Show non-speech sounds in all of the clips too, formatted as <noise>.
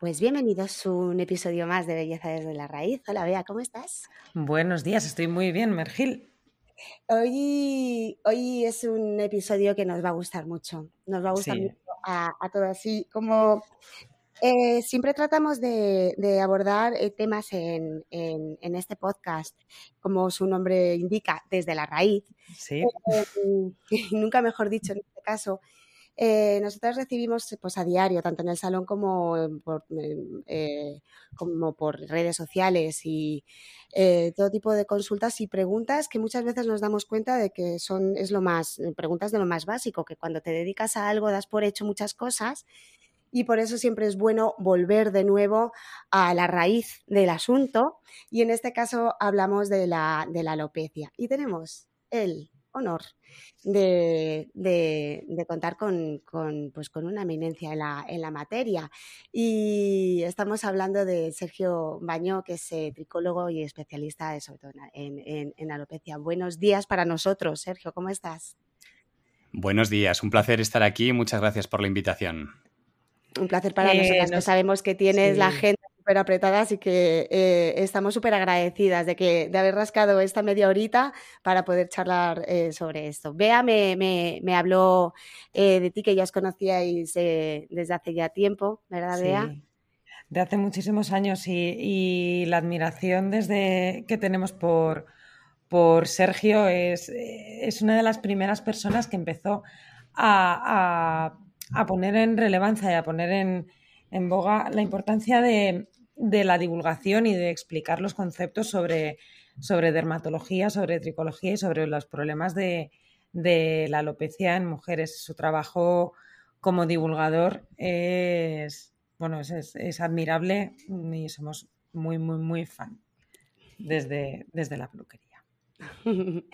Pues bienvenidos a un episodio más de Belleza desde la Raíz. Hola Bea, ¿cómo estás? Buenos días, estoy muy bien, Mergil. Hoy, hoy es un episodio que nos va a gustar mucho. Nos va a gustar mucho a, todos. Así como eh, siempre tratamos de, abordar eh, temas en, este podcast, como su nombre indica, desde la raíz. Sí. Eh, <laughs> nunca mejor dicho en este caso. Eh, nosotras recibimos pues, a diario, tanto en el salón como por, eh, como por redes sociales y eh, todo tipo de consultas y preguntas que muchas veces nos damos cuenta de que son es lo más preguntas de lo más básico, que cuando te dedicas a algo das por hecho muchas cosas y por eso siempre es bueno volver de nuevo a la raíz del asunto. Y en este caso hablamos de la, de la alopecia. Y tenemos el honor de, contar con, pues con, una eminencia en la, en la, materia. Y estamos hablando de Sergio Baño, que es eh, tricólogo y especialista sobre todo en, en, alopecia. Buenos días para nosotros, Sergio, ¿cómo estás? Buenos días, un placer estar aquí. Muchas gracias por la invitación. Un placer para nosotros, nosotras, que sabemos que tienes la gente súper apretadas y que eh, estamos súper agradecidas de, que, de haber rascado esta media horita para poder charlar eh, sobre esto. Bea me, me, habló eh, de ti que ya os conocíais desde hace ya tiempo, ¿verdad, Bea? De hace muchísimos años y, la admiración desde que tenemos por, por Sergio es, es, una de las primeras personas que empezó a, a, a poner en relevancia y a poner en, en boga la importancia de, de la divulgación y de explicar los conceptos sobre, sobre dermatología, sobre tricología y sobre los problemas de, la alopecia en mujeres. Su trabajo como divulgador es, bueno, es, admirable y somos muy, muy, muy fan desde, desde la peluquería. <laughs>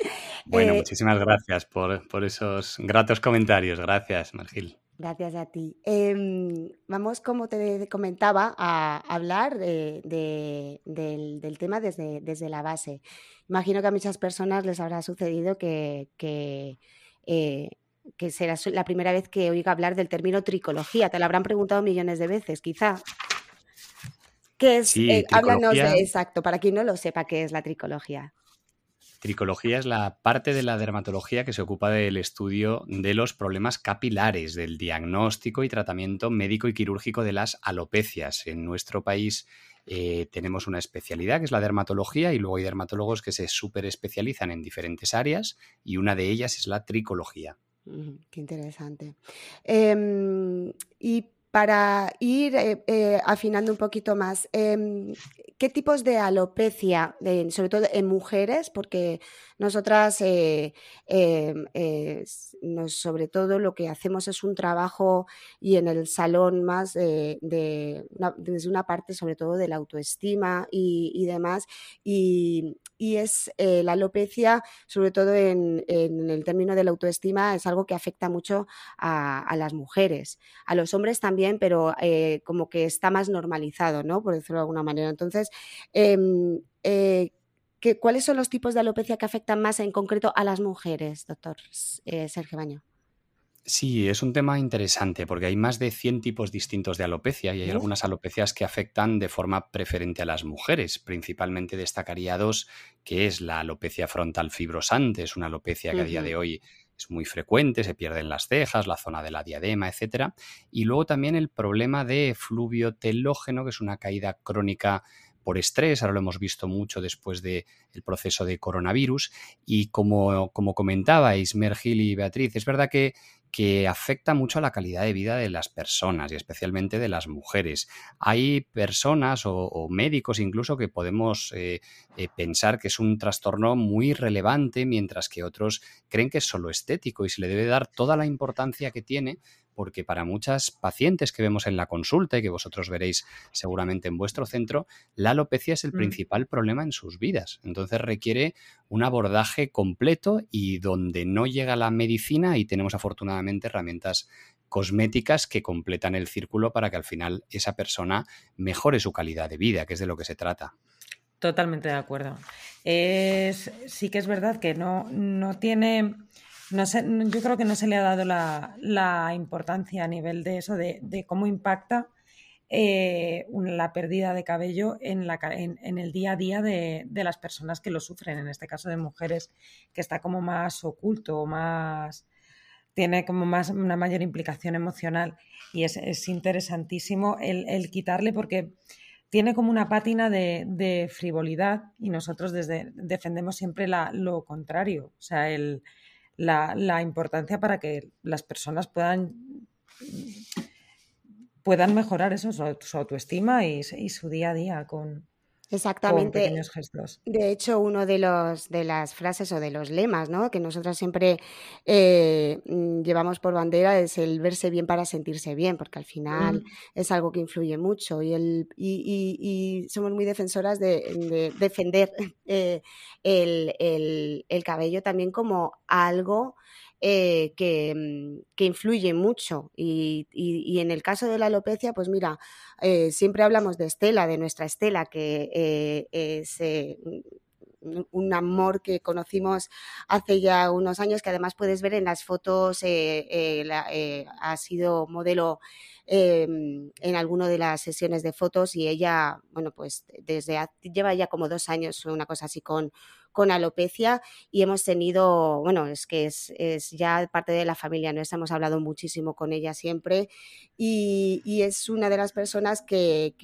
Bueno, eh, muchísimas gracias por, por, esos gratos comentarios. Gracias, Margil. Gracias a ti. Em, vamos, como te comentaba, a hablar del, tema desde, desde, la base. Imagino que a muchas personas les habrá sucedido que, que, eh, será la primera vez que oiga hablar del término tricología. Te lo habrán preguntado millones de veces, quizá. ¿Qué es? Eh, háblanos de exacto, para quien no lo sepa, ¿qué es la tricología? Tricología es la parte de la dermatología que se ocupa del estudio de los problemas capilares, del diagnóstico y tratamiento médico y quirúrgico de las alopecias. En nuestro país eh, tenemos una especialidad que es la dermatología y luego hay dermatólogos que se super especializan en diferentes áreas y una de ellas es la tricología. qué interesante. Em, y para ir eh, eh, afinando un poquito más, em, ¿qué tipos de alopecia, sobre todo en mujeres? Porque nosotras, eh, em, sobre todo, lo que hacemos es un trabajo y en el salón más de, desde una parte, sobre todo, de la autoestima y, demás. Y, es la alopecia, sobre todo en, el término de la autoestima, es algo que afecta mucho a las mujeres. A los hombres también pero eh, como que está más normalizado, ¿no? Por decirlo de alguna manera. Entonces, em, eh, ¿cuáles son los tipos de alopecia que afectan más en concreto a las mujeres, doctor eh, Sergio Baño? Sí, es un tema interesante porque hay más de 100 tipos distintos de alopecia y hay algunas alopecias que afectan de forma preferente a las mujeres. Principalmente destacaría dos, que es la alopecia frontal fibrosante, es una alopecia que a día de hoy es muy frecuente, se pierden las cejas, la zona de la diadema, etc. Y luego también el problema de fluvio telógeno, que es una caída crónica por estrés, ahora lo hemos visto mucho después del proceso de coronavirus. Y como, como comentabais, Mergil y Beatriz, es verdad que que afecta mucho a la calidad de vida de las personas y especialmente de las mujeres. Hay personas o, médicos incluso que podemos eh, eh, pensar que es un trastorno muy relevante, mientras que otros creen que es solo estético y se le debe dar toda la importancia que tiene porque para muchas pacientes que vemos en la consulta y que vosotros veréis seguramente en vuestro centro, la alopecia es el mm. principal problema en sus vidas. Entonces requiere un abordaje completo y donde no llega la medicina y tenemos afortunadamente herramientas cosméticas que completan el círculo para que al final esa persona mejore su calidad de vida, que es de lo que se trata. Totalmente de acuerdo. Es, sí que es verdad que no, no tiene, no yo creo que no se le ha dado la, importancia a nivel de eso, de, cómo impacta eh, la pérdida de cabello en, la, en, el día a día de, de, las personas que lo sufren, en este caso de mujeres, que está como más oculto, más tiene como más una mayor implicación emocional. Y es, interesantísimo el quitarle porque tiene como una pátina de, frivolidad y nosotros desde, defendemos siempre lo contrario, o sea, el, la, importancia para que las personas puedan, puedan mejorar eso, su, autoestima y, y, su día a día con, Exactamente. De hecho, uno de los de las frases o de los lemas, ¿no? Que nosotros siempre eh, mm, llevamos por bandera es el verse bien para sentirse bien, porque al final es algo que influye mucho y el y, somos muy defensoras de, defender <laughs> eh, el, el, cabello también como algo eh, mm, que, influye mucho. Y, en el caso de la alopecia, pues mira, eh, siempre hablamos de Estela, de nuestra Estela, que eh, es un amor que conocimos hace ya unos años, que además puedes ver en las fotos, ha sido modelo em, en alguna de las sesiones de fotos y ella, bueno, pues desde lleva ya como dos años, una cosa así con, con alopecia y hemos tenido, bueno, es que es, ya parte de la familia nuestra, hemos hablado muchísimo con ella siempre y, es una de las personas que,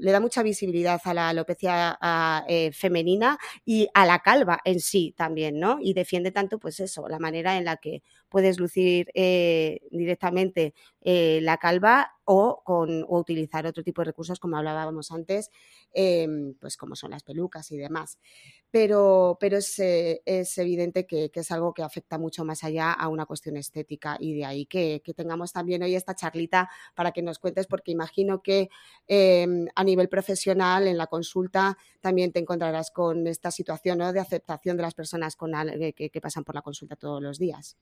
le da mucha visibilidad a la alopecia eh, femenina y a la calva en sí también, ¿no? Y defiende tanto, pues eso, la manera en la que puedes lucir eh, directamente eh, la calva o, con, o utilizar otro tipo de recursos como hablábamos antes, em, pues como son las pelucas y demás. Pero, pero es, eh, es evidente que, que, es algo que afecta mucho más allá a una cuestión estética y de ahí que, que tengamos también hoy esta charlita para que nos cuentes, porque imagino que em, a nivel profesional en la consulta también te encontrarás con esta situación ¿no? de aceptación de las personas con, que, que pasan por la consulta todos los días.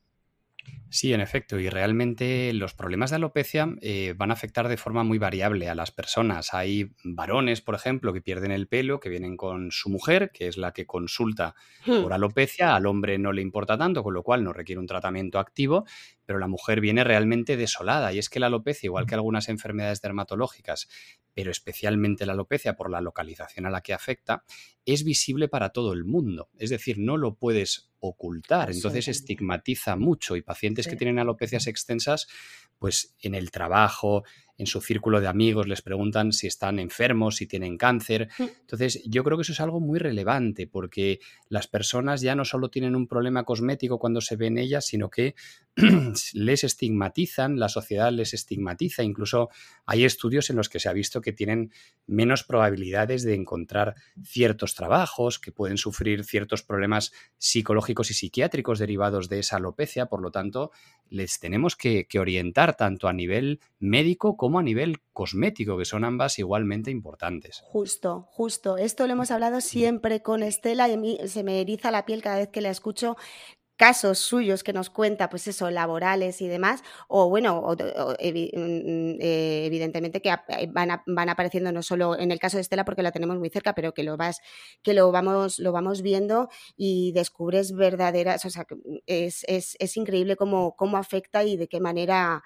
Sí, en efecto, y realmente los problemas de alopecia eh, van a afectar de forma muy variable a las personas. Hay varones, por ejemplo, que pierden el pelo, que vienen con su mujer, que es la que consulta hmm. por alopecia, al hombre no le importa tanto, con lo cual no requiere un tratamiento activo, pero la mujer viene realmente desolada. Y es que la alopecia, igual que algunas enfermedades dermatológicas, pero especialmente la alopecia por la localización a la que afecta, es visible para todo el mundo. Es decir, no lo puedes ocultar. Entonces estigmatiza mucho y pacientes que tienen alopecias extensas, pues en el trabajo, en su círculo de amigos les preguntan si están enfermos, si tienen cáncer. Mm. Entonces, yo creo que eso es algo muy relevante porque las personas ya no solo tienen un problema cosmético cuando se ven ellas, sino que <clears throat> les estigmatizan, la sociedad les estigmatiza. Incluso hay estudios en los que se ha visto que tienen menos probabilidades de encontrar ciertos trabajos, que pueden sufrir ciertos problemas psicológicos y psiquiátricos derivados de esa alopecia. Por lo tanto, les tenemos que, que orientar tanto a nivel médico como como a nivel cosmético, que son ambas igualmente importantes. Justo, justo. Esto lo hemos hablado siempre con Estela y a mí se me eriza la piel cada vez que la escucho casos suyos que nos cuenta, pues eso, laborales y demás, o bueno, mm, eh, evidentemente que eh, van, van, apareciendo no solo en el caso de Estela porque la tenemos muy cerca, pero que lo vas, que lo vamos, lo vamos viendo y descubres verdaderas, o sea, es, es, es increíble cómo, cómo afecta y de qué manera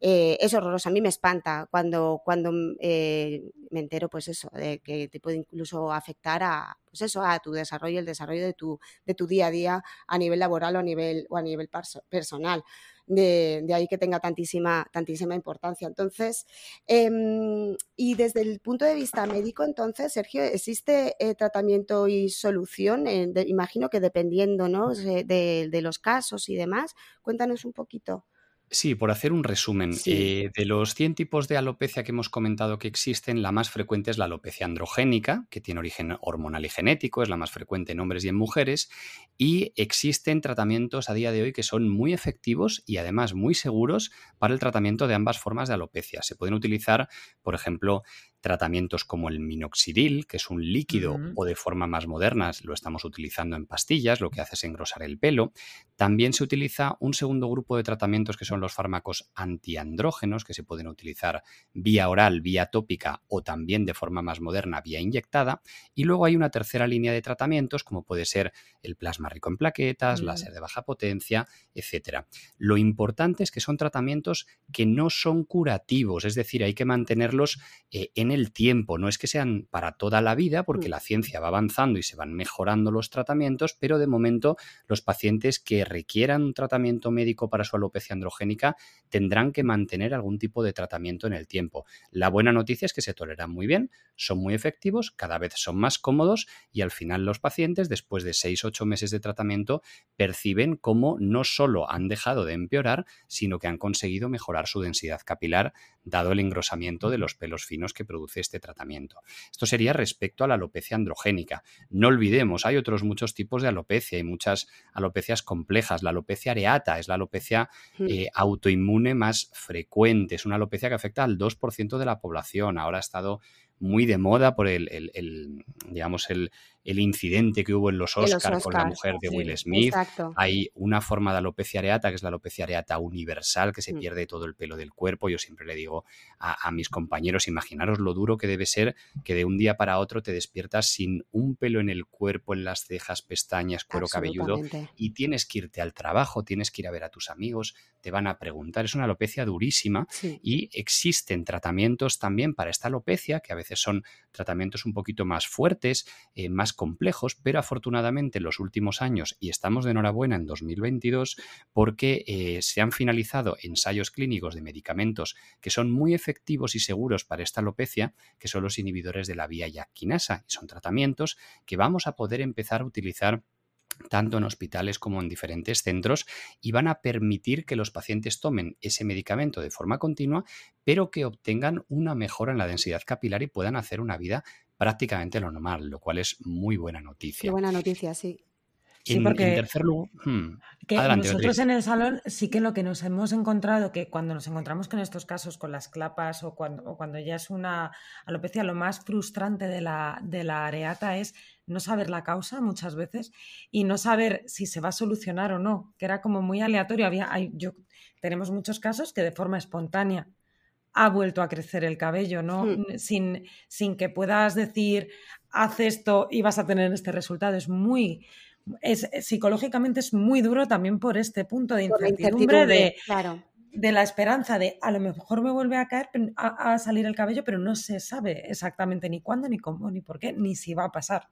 eh, es horroroso. A mí me espanta cuando, cuando me entero, pues eso, de que te puede incluso afectar a, pues eso, a tu desarrollo, el desarrollo de tu, de tu día a día a nivel laboral o a nivel, o a nivel personal. De, ahí que tenga tantísima, tantísima importancia. Entonces, em, y desde el punto de vista médico, entonces, Sergio, ¿existe eh, tratamiento y solución? Eh, imagino que dependiendo ¿no? de, los casos y demás. Cuéntanos un poquito. Sí, por hacer un resumen, eh, de los 100 tipos de alopecia que hemos comentado que existen, la más frecuente es la alopecia androgénica, que tiene origen hormonal y genético, es la más frecuente en hombres y en mujeres, y existen tratamientos a día de hoy que son muy efectivos y además muy seguros para el tratamiento de ambas formas de alopecia. Se pueden utilizar, por ejemplo, tratamientos como el minoxidil, que es un líquido o de forma más moderna lo estamos utilizando en pastillas, lo que hace es engrosar el pelo. También se utiliza un segundo grupo de tratamientos que son los fármacos antiandrógenos, que se pueden utilizar vía oral, vía tópica o también de forma más moderna, vía inyectada. Y luego hay una tercera línea de tratamientos, como puede ser el plasma rico en plaquetas, láser de baja potencia, etc. Lo importante es que son tratamientos que no son curativos, es decir, hay que mantenerlos eh, en el tiempo, no es que sean para toda la vida, porque mm. la ciencia va avanzando y se van mejorando los tratamientos, pero de momento los pacientes que requieran un tratamiento médico para su alopecia androgénica tendrán que mantener algún tipo de tratamiento en el tiempo. La buena noticia es que se toleran muy bien, son muy efectivos, cada vez son más cómodos y al final los pacientes, después de 6 ocho meses de tratamiento, perciben cómo no solo han dejado de empeorar, sino que han conseguido mejorar su densidad capilar, dado el engrosamiento de los pelos finos que produce este tratamiento. Esto sería respecto a la alopecia androgénica. No olvidemos, hay otros muchos tipos de alopecia, hay muchas alopecias complejas. La alopecia areata es la alopecia hmm. eh, autoinmune más frecuente, es una alopecia que afecta al 2% de la población. Ahora ha estado muy de moda por el digamos, el, el incidente que hubo en los Oscars con la mujer de Will Smith. Hay una forma de alopecia areata, que es la alopecia areata universal, que se mm. pierde todo el pelo del cuerpo. Yo siempre le digo a, mis compañeros, imaginaros lo duro que debe ser que de un día para otro te despiertas sin un pelo en el cuerpo, en las cejas, pestañas, cuero cabelludo, y tienes que irte al trabajo, tienes que ir a ver a tus amigos, te van a preguntar. Es una alopecia durísima y existen tratamientos también para esta alopecia, que a veces son tratamientos un poquito más fuertes, eh, más complejos, pero afortunadamente en los últimos años, y estamos de enhorabuena en 2022, porque eh, se han finalizado ensayos clínicos de medicamentos que son muy efectivos y seguros para esta alopecia, que son los inhibidores de la vía yaquinasa, y son tratamientos que vamos a poder empezar a utilizar tanto en hospitales como en diferentes centros y van a permitir que los pacientes tomen ese medicamento de forma continua, pero que obtengan una mejora en la densidad capilar y puedan hacer una vida prácticamente lo normal, lo cual es muy buena noticia. buena noticia, sí. Sí, porque en tercer lugar, hmm, nosotros en el salón sí que lo que nos hemos encontrado, que cuando nos encontramos con estos casos, con las clapas o cuando, cuando ya es una alopecia, lo más frustrante de la, de la areata es no saber la causa muchas veces y no saber si se va a solucionar o no, que era como muy aleatorio. Había, hay, yo, tenemos muchos casos que de forma espontánea ha vuelto a crecer el cabello, ¿no? Hmm. Sin, sin que puedas decir, haz esto y vas a tener este resultado. Es muy, es, psicológicamente es muy duro también por este punto de incertidumbre, de, de la esperanza de a lo mejor me vuelve a caer a, a, salir el cabello, pero no se sabe exactamente ni cuándo, ni cómo, ni por qué, ni si va a pasar.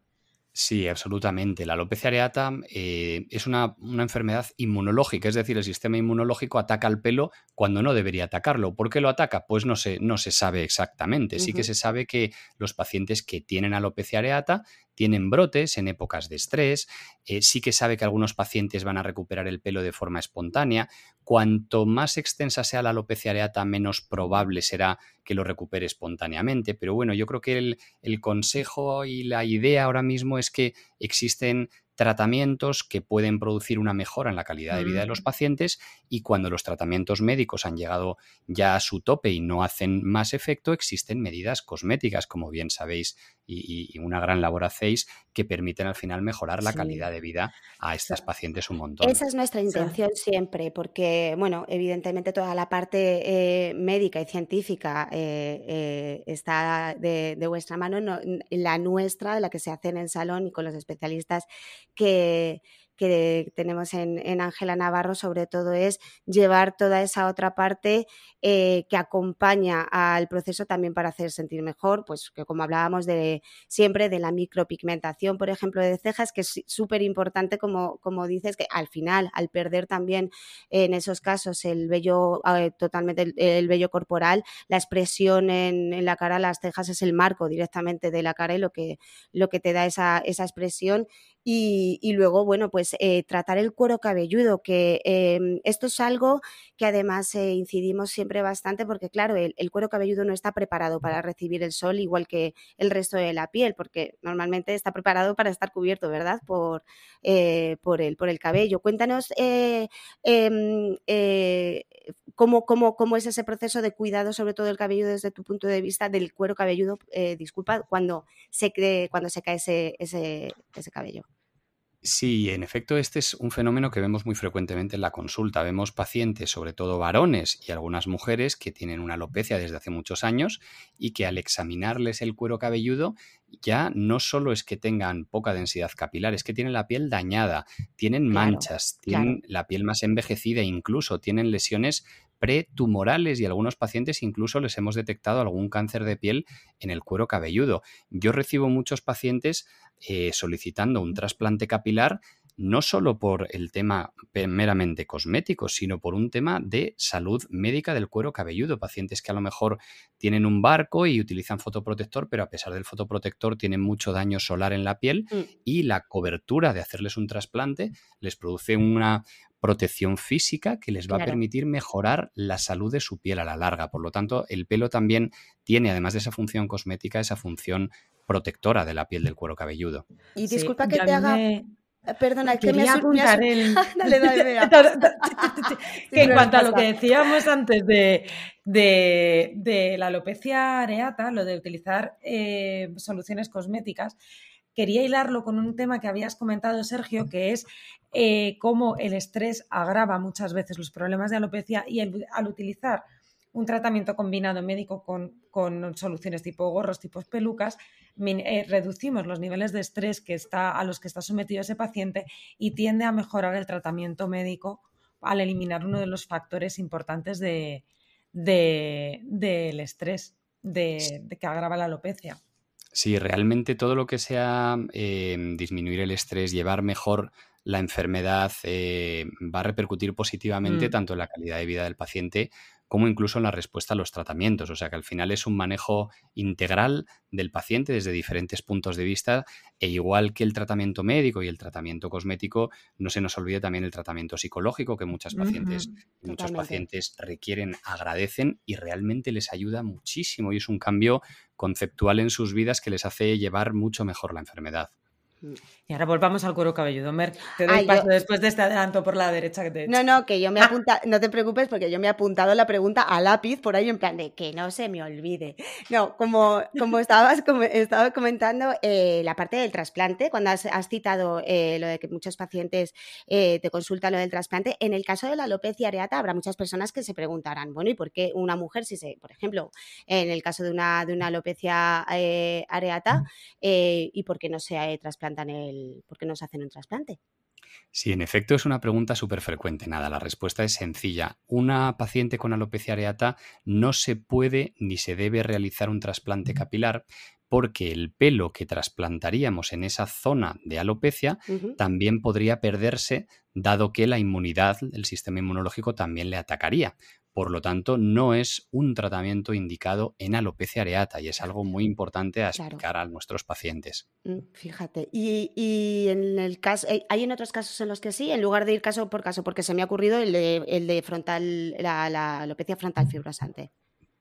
Sí, absolutamente. La alopecia areata eh, es una, enfermedad inmunológica, es decir, el sistema inmunológico ataca al pelo cuando no debería atacarlo. ¿Por qué lo ataca? Pues no se, no se sabe exactamente. Sí que se sabe que los pacientes que tienen alopecia areata tienen brotes en épocas de estrés, eh, sí que sabe que algunos pacientes van a recuperar el pelo de forma espontánea. Cuanto más extensa sea la alopecia areata, menos probable será que lo recupere espontáneamente. Pero bueno, yo creo que el, el consejo y la idea ahora mismo es que existen tratamientos que pueden producir una mejora en la calidad de vida de los mm. pacientes y cuando los tratamientos médicos han llegado ya a su tope y no hacen más efecto, existen medidas cosméticas, como bien sabéis, y, una gran labor hacéis, que permiten al final mejorar la calidad de vida a estas pacientes un montón. Esa es nuestra intención siempre, porque, bueno, evidentemente toda la parte eh, médica y científica eh, eh, está de, vuestra mano, la nuestra, la que se hace en el salón y con los especialistas que, que tenemos en Ángela Navarro, sobre todo, es llevar toda esa otra parte eh, que acompaña al proceso también para hacer sentir mejor, pues que como hablábamos de siempre de la micropigmentación, por ejemplo, de cejas, que es súper importante, como, como dices, que al final, al perder también en esos casos el vello, eh, totalmente el, vello corporal, la expresión en, en, la cara, las cejas es el marco directamente de la cara y lo que, lo que te da esa, esa expresión. Y, luego, bueno, pues eh, tratar el cuero cabelludo, que em, esto es algo que además eh, incidimos siempre bastante porque, claro, el, cuero cabelludo no está preparado para recibir el sol igual que el resto de la piel, porque normalmente está preparado para estar cubierto, ¿verdad? Por, por, el, por el cabello. Cuéntanos em, cómo, cómo, cómo, es ese proceso de cuidado, sobre todo el cabello desde tu punto de vista del cuero cabelludo, disculpa, cuando se, cuando se cae ese, ese, ese cabello. Sí, en efecto, este es un fenómeno que vemos muy frecuentemente en la consulta. Vemos pacientes, sobre todo varones y algunas mujeres, que tienen una alopecia desde hace muchos años y que al examinarles el cuero cabelludo ya no solo es que tengan poca densidad capilar, es que tienen la piel dañada, tienen manchas, tienen la piel más envejecida, incluso tienen lesiones pretumorales y algunos pacientes incluso les hemos detectado algún cáncer de piel en el cuero cabelludo. Yo recibo muchos pacientes eh, solicitando un trasplante capilar no solo por el tema meramente cosmético, sino por un tema de salud médica del cuero cabelludo. Pacientes que a lo mejor tienen un barco y utilizan fotoprotector, pero a pesar del fotoprotector tienen mucho daño solar en la piel mm. y la cobertura de hacerles un trasplante les produce una, protección física que les va a permitir mejorar la salud de su piel a la larga. Por lo tanto, el pelo también tiene, además de esa función cosmética, esa función protectora de la piel del cuero cabelludo. Y disculpa que te haga... Perdona, que me apuntar el... <laughs> dale, dale, que en cuanto a lo que decíamos antes de, de, la alopecia areata, lo de utilizar eh, soluciones cosméticas, quería hilarlo con un tema que habías comentado, Sergio, que es eh, cómo el estrés agrava muchas veces los problemas de alopecia y al utilizar un tratamiento combinado médico con, soluciones tipo gorros, tipo pelucas, eh, reducimos los niveles de estrés que está, a los que está sometido ese paciente y tiende a mejorar el tratamiento médico al eliminar uno de los factores importantes del estrés de, que agrava la alopecia. Sí, realmente todo lo que sea em, disminuir el estrés, llevar mejor la enfermedad, eh, va a repercutir positivamente mm. tanto en la calidad de vida del paciente como incluso en la respuesta a los tratamientos. O sea que al final es un manejo integral del paciente desde diferentes puntos de vista e igual que el tratamiento médico y el tratamiento cosmético, no se nos olvide también el tratamiento psicológico que muchas pacientes, muchos pacientes requieren, agradecen y realmente les ayuda muchísimo y es un cambio conceptual en sus vidas que les hace llevar mucho mejor la enfermedad. Y ahora volvamos al cuero cabelludo. Mer, te doy paso después de este adelanto por la derecha que te he hecho. No, no, que yo me apunta, no te preocupes porque yo me he apuntado la pregunta a lápiz por ahí en plan de que no se me olvide. No, como, como estabas como, estaba comentando, eh, la parte del trasplante, cuando has, citado eh, lo de que muchos pacientes eh, te consultan lo del trasplante, en el caso de la alopecia areata habrá muchas personas que se preguntarán, bueno, ¿y por qué una mujer, si se, por ejemplo, en el caso de una, de una alopecia areata, y por qué no se por qué no se hacen un trasplante. Sí, en efecto es una pregunta súper frecuente. Nada, la respuesta es sencilla. Una paciente con alopecia areata no se puede ni se debe realizar un trasplante capilar porque el pelo que trasplantaríamos en esa zona de alopecia también podría perderse dado que la inmunidad, el sistema inmunológico también le atacaría. Por lo tanto, no es un tratamiento indicado en alopecia areata y es algo muy importante a explicar a nuestros pacientes. Mm, fíjate, y, en el caso, eh, hay en otros casos en los que sí, en lugar de ir caso por caso, porque se me ha ocurrido el de, frontal, la, alopecia frontal fibrosante.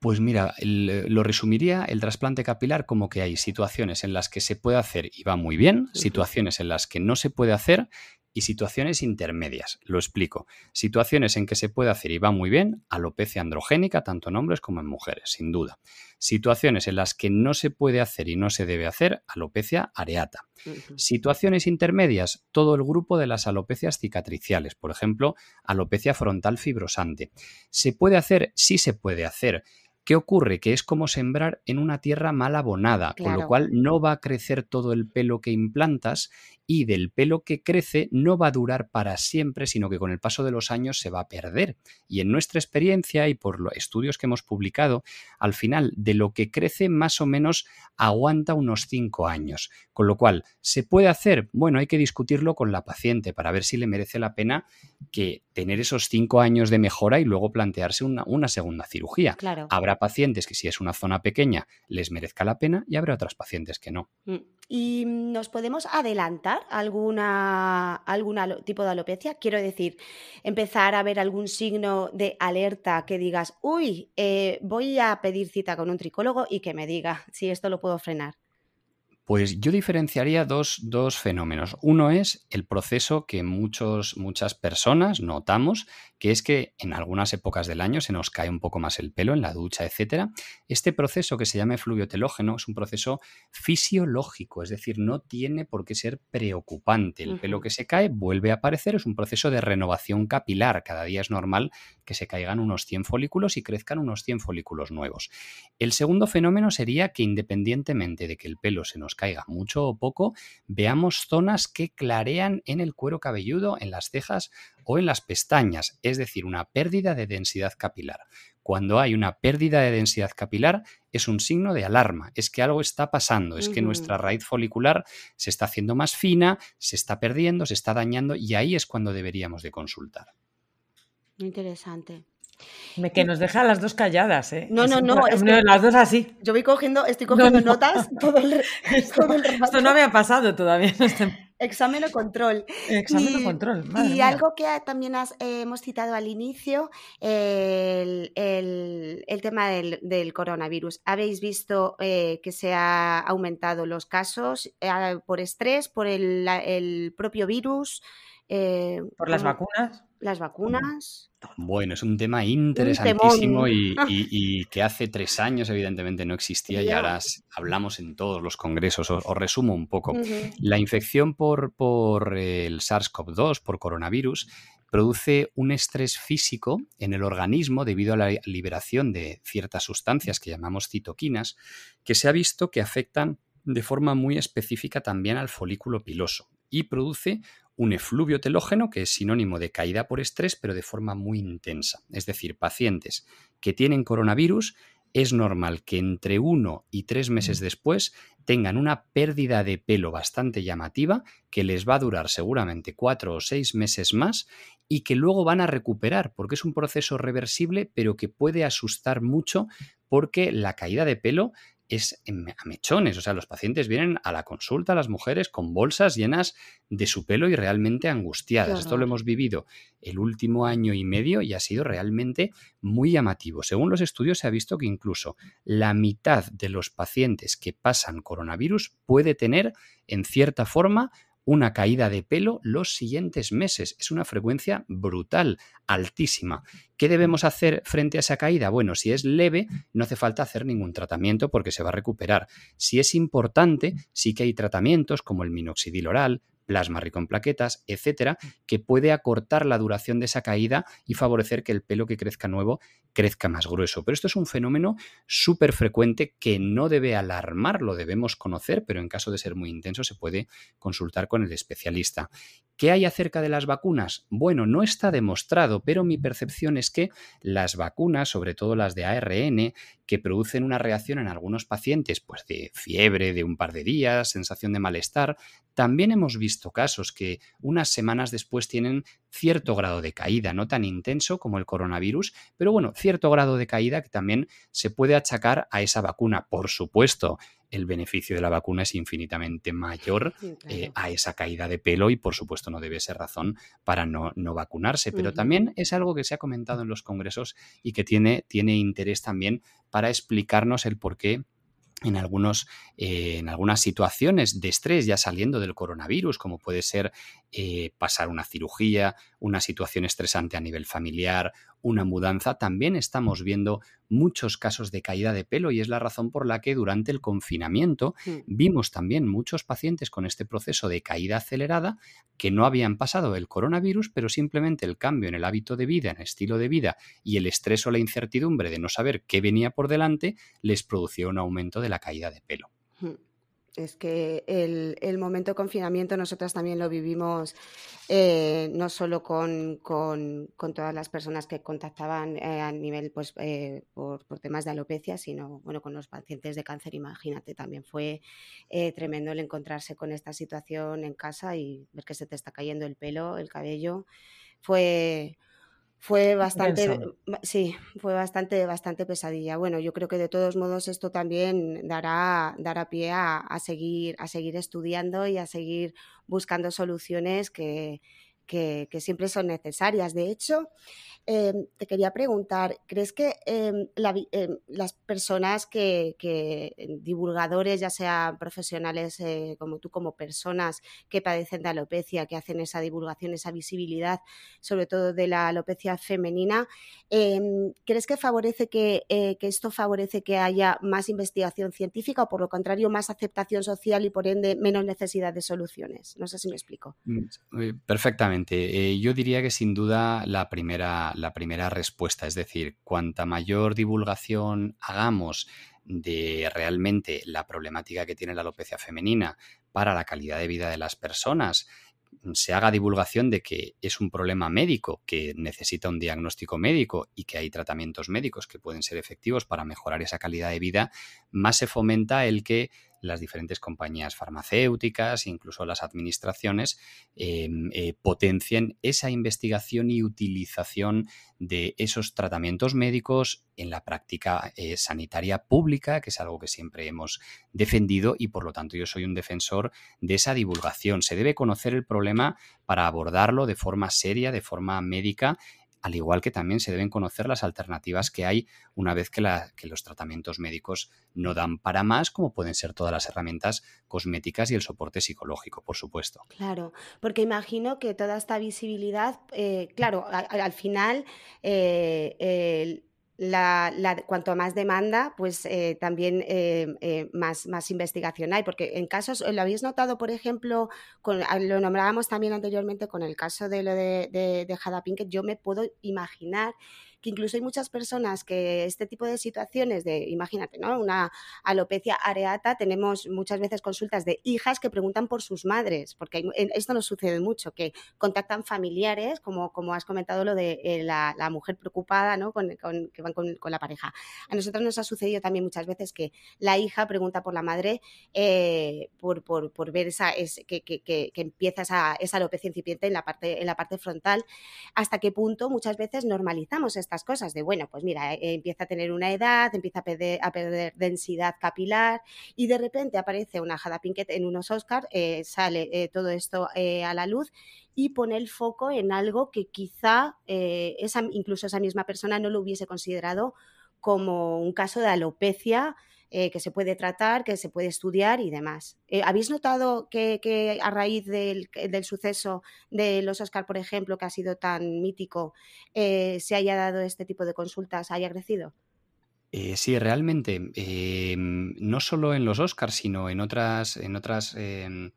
Pues mira, lo resumiría el trasplante capilar como que hay situaciones en las que se puede hacer y va muy bien, situaciones en las que no se puede hacer y situaciones intermedias. Lo explico. Situaciones en que se puede hacer y va muy bien, alopecia androgénica, tanto en hombres como en mujeres, sin duda. Situaciones en las que no se puede hacer y no se debe hacer, alopecia areata. Situaciones intermedias, todo el grupo de las alopecias cicatriciales, por ejemplo, alopecia frontal fibrosante. ¿Se puede hacer? Sí se puede hacer. ¿Qué ocurre? Que es como sembrar en una tierra mal abonada, con lo cual no va a crecer todo el pelo que implantas y del pelo que crece no va a durar para siempre, sino que con el paso de los años se va a perder. Y en nuestra experiencia y por los estudios que hemos publicado, al final de lo que crece más o menos aguanta unos 5 años. Con lo cual, ¿se puede hacer? Bueno, hay que discutirlo con la paciente para ver si le merece la pena que tener esos 5 años de mejora y luego plantearse una, una segunda cirugía. Claro. Habrá pacientes que si es una zona pequeña les merezca la pena y habrá otras pacientes que no. Mm. Y nos podemos adelantar alguna, alguna tipo de alopecia? Quiero decir, empezar a ver algún signo de alerta que digas, uy, eh, voy a pedir cita con un tricólogo y que me diga si esto lo puedo frenar. Pues yo diferenciaría dos, dos, fenómenos. Uno es el proceso que muchos, muchas personas notamos, que es que en algunas épocas del año se nos cae un poco más el pelo en la ducha, etc. Este proceso que se llama fluvio telógeno es un proceso fisiológico, es decir, no tiene por qué ser preocupante. El pelo que se cae vuelve a aparecer, es un proceso de renovación capilar. Cada día es normal que se caigan unos 100 folículos y crezcan unos 100 folículos nuevos. El segundo fenómeno sería que independientemente de que el pelo se nos caiga mucho o poco, veamos zonas que clarean en el cuero cabelludo, en las cejas o en las pestañas, es decir, una pérdida de densidad capilar. Cuando hay una pérdida de densidad capilar es un signo de alarma, es que algo está pasando, es que nuestra raíz folicular se está haciendo más fina, se está perdiendo, se está dañando y ahí es cuando deberíamos de consultar. Interesante. Que nos deja las dos calladas, ¿eh? No, no, no. las dos así. Yo voy cogiendo, estoy cogiendo notas todo el, <laughs> esto, Esto no había pasado todavía. Examen o control. Examen o control. y algo que también eh, hemos citado al inicio, el, tema del, coronavirus. ¿Habéis visto eh, que se han aumentado los casos eh, por estrés, por el, propio virus? ¿Por las vacunas? Las vacunas. Bueno, es un tema interesantísimo <laughs> y, que hace tres años evidentemente no existía y ahora hablamos en todos los congresos. Os, resumo un poco. La infección por, por el SARS-CoV-2, por coronavirus, produce un estrés físico en el organismo debido a la liberación de ciertas sustancias que llamamos citoquinas, que se ha visto que afectan de forma muy específica también al folículo piloso y produce un efluvio telógeno, que es sinónimo de caída por estrés, pero de forma muy intensa. Es decir, pacientes que tienen coronavirus, es normal que entre uno y tres meses mm. después tengan una pérdida de pelo bastante llamativa que les va a durar seguramente cuatro o seis meses más y que luego van a recuperar porque es un proceso reversible pero que puede asustar mucho porque la caída de pelo es a mechones. O sea, los pacientes vienen a la consulta, las mujeres, con bolsas llenas de su pelo y realmente angustiadas. Esto lo hemos vivido el último año y medio y ha sido realmente muy llamativo. Según los estudios se ha visto que incluso la mitad de los pacientes que pasan coronavirus puede tener, en cierta forma, una caída de pelo los siguientes meses. Es una frecuencia brutal, altísima. ¿Qué debemos hacer frente a esa caída? Bueno, si es leve, no hace falta hacer ningún tratamiento porque se va a recuperar. Si es importante, sí que hay tratamientos como el minoxidil oral, plasma rico en plaquetas, etcétera, que puede acortar la duración de esa caída y favorecer que el pelo que crezca nuevo crezca más grueso. Pero esto es un fenómeno súper frecuente que no debe alarmar, lo debemos conocer, pero en caso de ser muy intenso se puede consultar con el especialista. ¿Qué hay acerca de las vacunas? Bueno, no está demostrado, pero mi percepción es que las vacunas, sobre todo las de ARN, que producen una reacción en algunos pacientes, pues de fiebre de un par de días, sensación de malestar, también hemos visto casos que unas semanas después tienen cierto grado de caída, no tan intenso como el coronavirus, pero bueno, cierto grado de caída que también se puede achacar a esa vacuna. Por supuesto, el beneficio de la vacuna es infinitamente mayor eh, a esa caída de pelo y por supuesto no debe ser razón para no, vacunarse. Pero también es algo que se ha comentado en los congresos y que tiene, tiene interés también para explicarnos el por qué en, algunos, eh, en algunas situaciones de estrés ya saliendo del coronavirus, como puede ser eh, pasar una cirugía, una situación estresante a nivel familiar, una mudanza, también estamos viendo muchos casos de caída de pelo y es la razón por la que durante el confinamiento mm. vimos también muchos pacientes con este proceso de caída acelerada que no habían pasado el coronavirus, pero simplemente el cambio en el hábito de vida, en el estilo de vida y el estrés o la incertidumbre de no saber qué venía por delante les produció un aumento de la caída de pelo. Mm. Es que el, momento de confinamiento nosotras también lo vivimos eh, no solo con, todas las personas que contactaban eh, a nivel pues eh, por, temas de alopecia, sino bueno con los pacientes de cáncer, imagínate, también fue tremendo el encontrarse con esta situación en casa y ver que se te está cayendo el pelo, el cabello. Fue, Fue bastante, sí, fue bastante, bastante pesadilla. Bueno, yo creo que de todos modos esto también dará, dará pie a, seguir, a seguir estudiando y a seguir buscando soluciones que, que, siempre son necesarias. De hecho, em, te quería preguntar, ¿crees que em, em, las personas que, divulgadores, ya sean profesionales eh, como tú, como personas que padecen de alopecia, que hacen esa divulgación, esa visibilidad, sobre todo de la alopecia femenina, ¿crees que favorece que, eh, que esto favorece que haya más investigación científica o por lo contrario más aceptación social y por ende menos necesidad de soluciones? No sé si me explico. Mm, Eh, yo diría que sin duda la primera, la primera respuesta, es decir, cuanta mayor divulgación hagamos de realmente la problemática que tiene la alopecia femenina para la calidad de vida de las personas, se haga divulgación de que es un problema médico, que necesita un diagnóstico médico y que hay tratamientos médicos que pueden ser efectivos para mejorar esa calidad de vida, más se fomenta el que las diferentes compañías farmacéuticas, incluso las administraciones, em, eh, potencien esa investigación y utilización de esos tratamientos médicos en la práctica eh, sanitaria pública, que es algo que siempre hemos defendido y por lo tanto yo soy un defensor de esa divulgación. Se debe conocer el problema para abordarlo de forma seria, de forma médica al igual que también se deben conocer las alternativas que hay una vez que, los tratamientos médicos no dan para más, como pueden ser todas las herramientas cosméticas y el soporte psicológico, por supuesto. Claro, porque imagino que toda esta visibilidad, eh, claro, al final eh, la, cuanto más demanda, pues eh, también eh, eh, más, más investigación hay. Porque en casos, lo habéis notado, por ejemplo, con, ah, lo nombrábamos también anteriormente con el caso de lo de, de, de Jada Pinkett, yo me puedo imaginar que incluso hay muchas personas que este tipo de situaciones de, imagínate, ¿no? Una alopecia areata, tenemos muchas veces consultas de hijas que preguntan por sus madres, porque esto nos sucede mucho, que contactan familiares, como, como has comentado lo de eh, la, mujer preocupada, ¿no? Con, que van con, la pareja. A nosotros nos ha sucedido también muchas veces que la hija pregunta por la madre eh, por, por, ver esa, que, que, que, empieza esa, esa alopecia incipiente en la, parte, en la parte frontal, hasta qué punto muchas veces normalizamos esta cosas, de bueno, pues mira, eh, empieza a tener una edad, empieza a perder, a perder densidad capilar y de repente aparece una Jada Pinkett en unos Oscars, eh, sale eh, todo esto a la luz y pone el foco en algo que quizá esa, incluso esa misma persona no lo hubiese considerado como un caso de alopecia eh, que se puede tratar, que se puede estudiar y demás. Eh, ¿Habéis notado que, a raíz del, suceso de los Oscar, por ejemplo, que ha sido tan mítico, eh, se haya dado este tipo de consultas, haya crecido? sí, realmente, no solo en los Oscars, sino en otras, en otras em,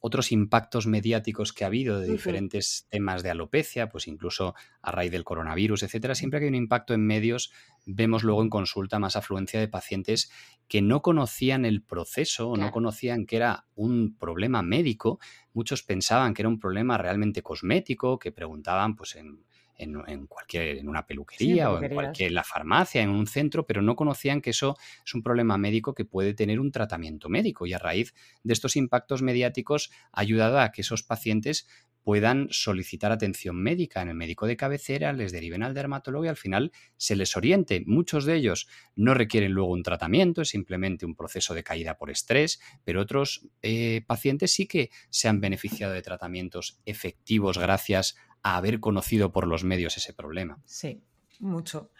otros impactos mediáticos que ha habido de diferentes temas de alopecia, pues incluso a raíz del coronavirus, etcétera, siempre que hay un impacto en medios, vemos luego en consulta más afluencia de pacientes que no conocían el proceso o no conocían que era un problema médico. Muchos pensaban que era un problema realmente cosmético, que preguntaban pues en en, cualquier, en una peluquería o en cualquier la farmacia, en un centro, pero no conocían que eso es un problema médico que puede tener un tratamiento médico. Y a raíz de estos impactos mediáticos ha ayudado a que esos pacientes puedan solicitar atención médica en el médico de cabecera, les deriven al dermatólogo y al final se les oriente. Muchos de ellos no requieren luego un tratamiento, es simplemente un proceso de caída por estrés, pero otros eh, pacientes sí que se han beneficiado de tratamientos efectivos gracias haber conocido por los medios ese problema. Sí, mucho.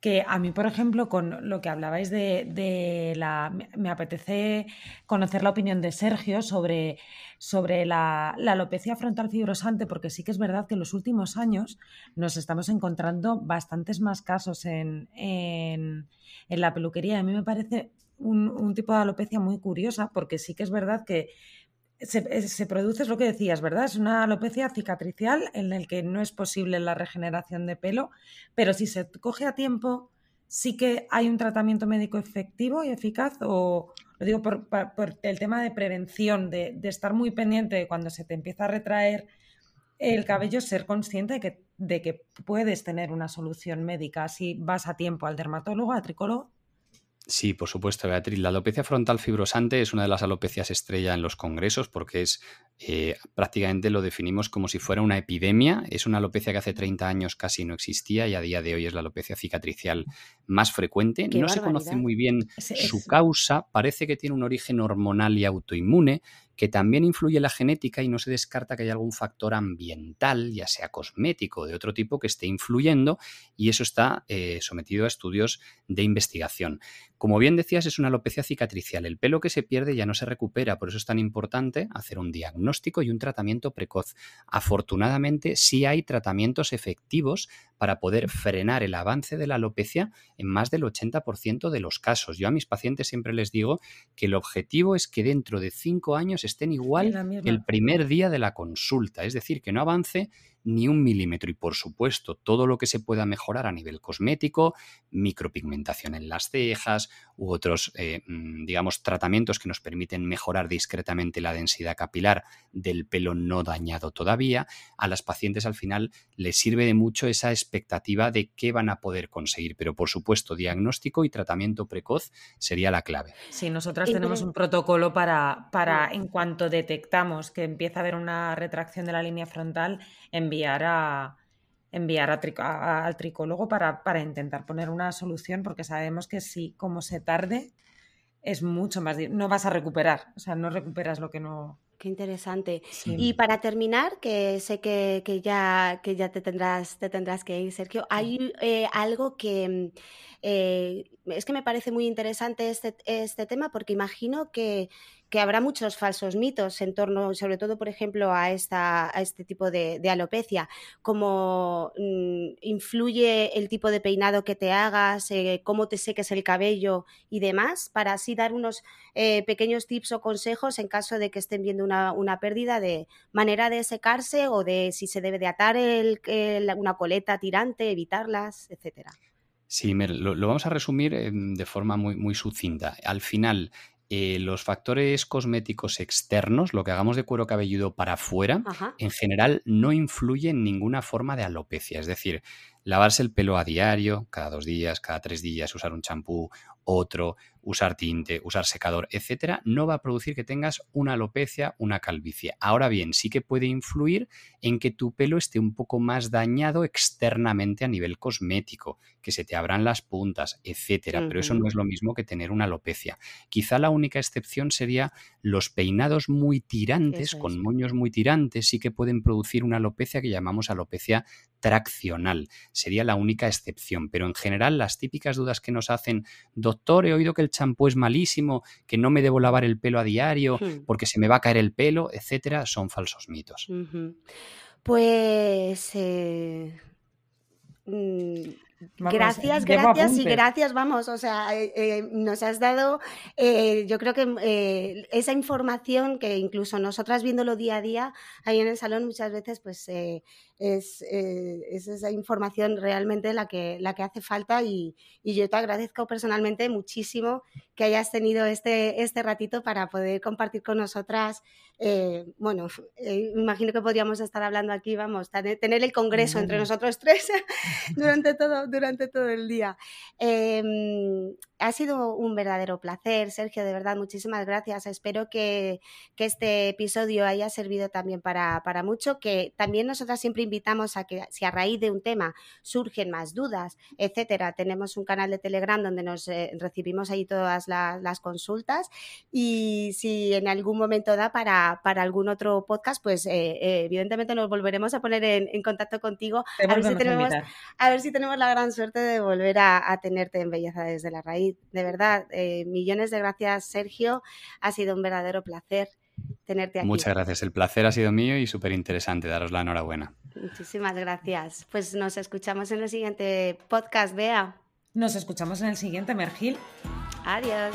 Que a mí, por ejemplo, con lo que hablabais de, la... Me apetece conocer la opinión de Sergio sobre, sobre la, alopecia frontal fibrosante, porque sí que es verdad que en los últimos años nos estamos encontrando bastantes más casos en, la peluquería. A mí me parece un, un tipo de alopecia muy curiosa, porque sí que es verdad que se, produce, es lo que decías, ¿verdad? Es una alopecia cicatricial en el que no es posible la regeneración de pelo, pero si se coge a tiempo, sí que hay un tratamiento médico efectivo y eficaz, o lo digo por, el tema de prevención, de, estar muy pendiente de cuando se te empieza a retraer el cabello, ser consciente de que, de que puedes tener una solución médica si vas a tiempo al dermatólogo, al tricólogo Sí, por supuesto, Beatriz. La alopecia frontal fibrosante es una de las alopecias estrella en los congresos porque es eh, prácticamente lo definimos como si fuera una epidemia. Es una alopecia que hace 30 años casi no existía y a día de hoy es la alopecia cicatricial más frecuente. no se conoce muy bien su causa, parece que tiene un origen hormonal y autoinmune, que también influye la genética y no se descarta que haya algún factor ambiental, ya sea cosmético o de otro tipo, que esté influyendo y eso está eh, sometido a estudios de investigación. Como bien decías, es una alopecia cicatricial. El pelo que se pierde ya no se recupera, por eso es tan importante hacer un diagnóstico y un tratamiento precoz. Afortunadamente, sí hay tratamientos efectivos para poder frenar el avance de la alopecia en más del 80% de los casos. Yo a mis pacientes siempre les digo que el objetivo es que dentro de cinco años estén igual el primer día de la consulta, es decir, que no avance ni un milímetro. Y por supuesto, todo lo que se pueda mejorar a nivel cosmético, micropigmentación en las cejas u otros, eh, mm, digamos, tratamientos que nos permiten mejorar discretamente la densidad capilar del pelo no dañado todavía, a las pacientes al final les sirve de mucho esa expectativa de qué van a poder conseguir. Pero por supuesto, diagnóstico y tratamiento precoz sería la clave. Sí, nosotras tenemos un protocolo para, para en cuanto detectamos que empieza a haber una retracción de la línea frontal, enviar a enviar al tricólogo para, intentar poner una solución, porque sabemos que si como se tarde, es mucho más... No vas a recuperar, o sea, no recuperas lo que no... Qué interesante. Y para terminar, que sé que, ya, que ya te tendrás, te tendrás que ir, Sergio, hay eh, algo que... Eh, es que me parece muy interesante este, este tema porque imagino que que habrá muchos falsos mitos en torno, sobre todo, por ejemplo, a, esta, a este tipo de, alopecia, como mm, influye el tipo de peinado que te hagas, eh, cómo te seques el cabello y demás, para así dar unos eh, pequeños tips o consejos en caso de que estén viendo una, pérdida de manera de secarse o de si se debe de atar una coleta tirante, evitarlas, etcétera. Sí, lo, lo, vamos a resumir de forma muy, muy sucinta. Al final, eh, los factores cosméticos externos, lo que hagamos de cuero cabelludo para afuera, en general no influye en ninguna forma de alopecia. Es decir, lavarse el pelo a diario, cada dos días, cada tres días, usar un champú, otro, usar tinte, usar secador, etcétera, no va a producir que tengas una alopecia, una calvicie. Ahora bien, sí que puede influir en que tu pelo esté un poco más dañado externamente a nivel cosmético, que se te abran las puntas, etcétera, pero eso no es lo mismo que tener una alopecia. Quizá la única excepción sería los peinados muy tirantes, con moños muy tirantes, sí que pueden producir una alopecia que llamamos alopecia traccional. Sería la única excepción, pero en general las típicas dudas que nos hacen, doctor, he oído que el champú es malísimo, que no me debo lavar el pelo a diario hmm. porque se me va a caer el pelo, etcétera, son falsos mitos. Pues eh, mm, gracias, gracias y gracias, vamos, o sea, eh, eh, nos has dado, yo creo que esa información que incluso nosotras viéndolo día a día ahí en el salón muchas veces, pues es, es, esa información realmente la que, la que hace falta y, y, yo te agradezco personalmente muchísimo que hayas tenido este, este ratito para poder compartir con nosotras. Eh, bueno, eh, imagino que podríamos estar hablando aquí, vamos, tener el congreso entre nosotros tres <laughs> <laughs> durante, todo, durante todo el día. Em, ha sido un verdadero placer, Sergio, de verdad, muchísimas gracias. Espero que, que este episodio haya servido también para, para mucho, que también nosotras siempre invitamos a que si a raíz de un tema surgen más dudas, etcétera, tenemos un canal de Telegram donde nos eh, recibimos ahí todas las consultas y si en algún momento da para, para algún otro podcast, pues eh, eh, evidentemente nos volveremos a poner en, contacto contigo a ver, si tenemos, a, ver si tenemos la gran suerte de volver a, tenerte en Belleza desde la raíz. De verdad, millones de gracias Sergio, ha sido un verdadero placer tenerte aquí. Muchas gracias, el placer ha sido mío y súper interesante, daros la enhorabuena. Muchísimas gracias. Pues nos escuchamos en el siguiente podcast, Bea. Nos escuchamos en el siguiente, Mergil. Adiós.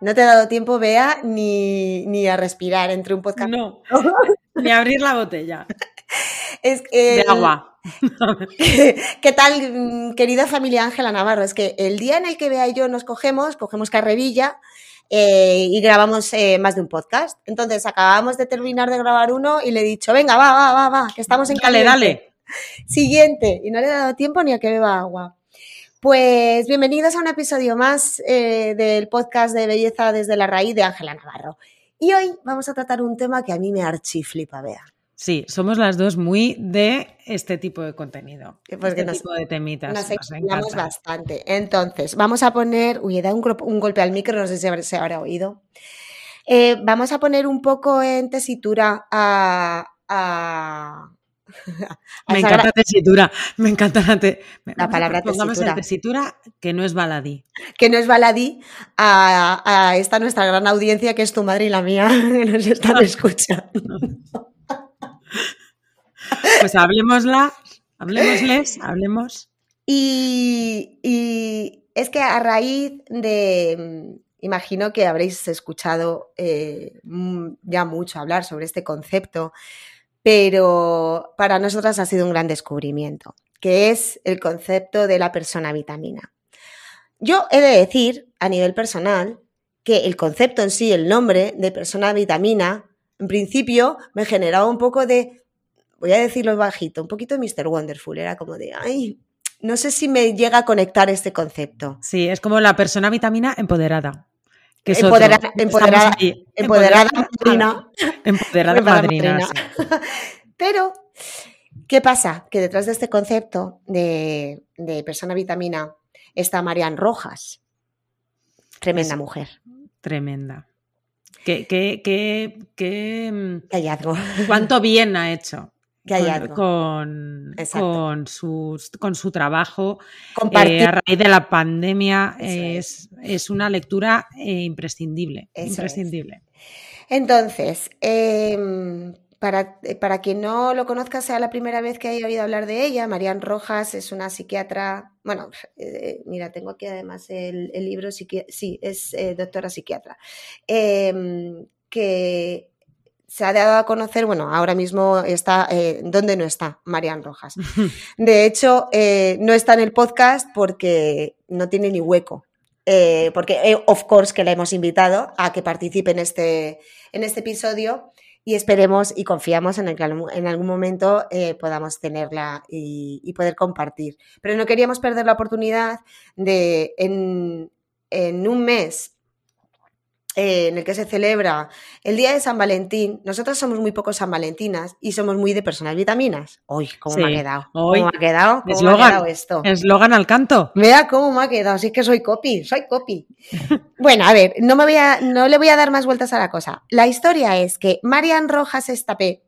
No te ha dado tiempo, Bea, ni, ni a respirar entre un podcast. No, <laughs> ni a abrir la botella. Es que de agua. <laughs> ¿Qué tal, mm, querida familia Ángela Navarro? Es que el día en el que Bea y yo nos cogemos, cogemos carrerilla eh, y grabamos eh, más de un podcast. Entonces acabamos de terminar de grabar uno y le he dicho, venga, va, va, va, va, que estamos en Dale, dale. Siguiente. Y no le he dado tiempo ni a que beba agua. Pues bienvenidos a un episodio más eh, del podcast de Belleza desde la raíz de Ángela Navarro. Y hoy vamos a tratar un tema que a mí me archiflipa, Bea. Sí, somos las dos muy de este tipo de contenido. Pues este que nos, tipo de temitas. Nos bastante. Entonces, vamos a poner. Uy, he dado un, golpe al micro, no sé si se habrá oído. Eh, vamos a poner un poco en tesitura a <laughs> Me encanta gra- tesitura, me encanta la, te- La palabra tesitura. tesitura que no es baladí. que no es baladí a, a esta nuestra gran audiencia que es tu madre y la mía <laughs> que nos están <laughs> escuchando. Pues hablemosla, hablemosles, hablemos. Y, y es que a raíz de, mm, imagino que habréis escuchado eh, mm, ya mucho hablar sobre este concepto, pero para nosotras ha sido un gran descubrimiento, que es el concepto de la persona vitamina. Yo he de decir, a nivel personal, que el concepto en sí, el nombre de persona vitamina, en principio me generaba un poco de, voy a decirlo bajito, un poquito de Mr. Wonderful, era como de, ay, no sé si me llega a conectar este concepto. Sí, es como la persona vitamina empoderada. Que es empoderada-. Empoderada madrina. Empoderada Empoderada madrina. madrina. sí. <laughs> Pero, ¿qué pasa? Que detrás de este concepto de, de persona vitamina está Marian Rojas. Tremenda Es- mujer. Tremenda. ¿Qué, qué, qué, qué, mm, cuánto bien ha hecho Qué con, con, con sus- con su trabajo eh, a raíz de la pandemia. Es, es una lectura eh, imprescindible. Eso es. imprescindible. Entonces, em, para, eh, para quien no lo conozca, sea la primera vez que haya oído hablar de ella, Marian Rojas es una psiquiatra, bueno, <laughs> eh, mira, tengo aquí además el, el libro, sí, es doctora psiquiatra, em, que se ha dado a conocer, bueno, ahora mismo está, eh, ¿dónde no está Marian Rojas? <laughs> De hecho, eh, no está en el podcast porque no tiene ni hueco. Eh, porque, of course, que la hemos invitado a que participe en este, en este episodio y esperemos y confiamos en el que en algún momento eh, podamos tenerla y, y poder compartir. Pero no queríamos perder la oportunidad de, en, en un mes eh, en el que se celebra el Día de San Valentín, nosotros somos muy pocos San Valentinas y somos muy de personas vitaminas. Uy, ¿cómo me ha quedado? Uy, ¿Cómo me ha quedado? ¿Cómo me ha eslogan. quedado esto? Eslogan al canto. Vea cómo me ha quedado, si es que soy copy, soy copy. <laughs> Bueno, a ver, no, me voy a, no le voy a dar más vueltas a la cosa. La historia es que Marian Rojas Estapé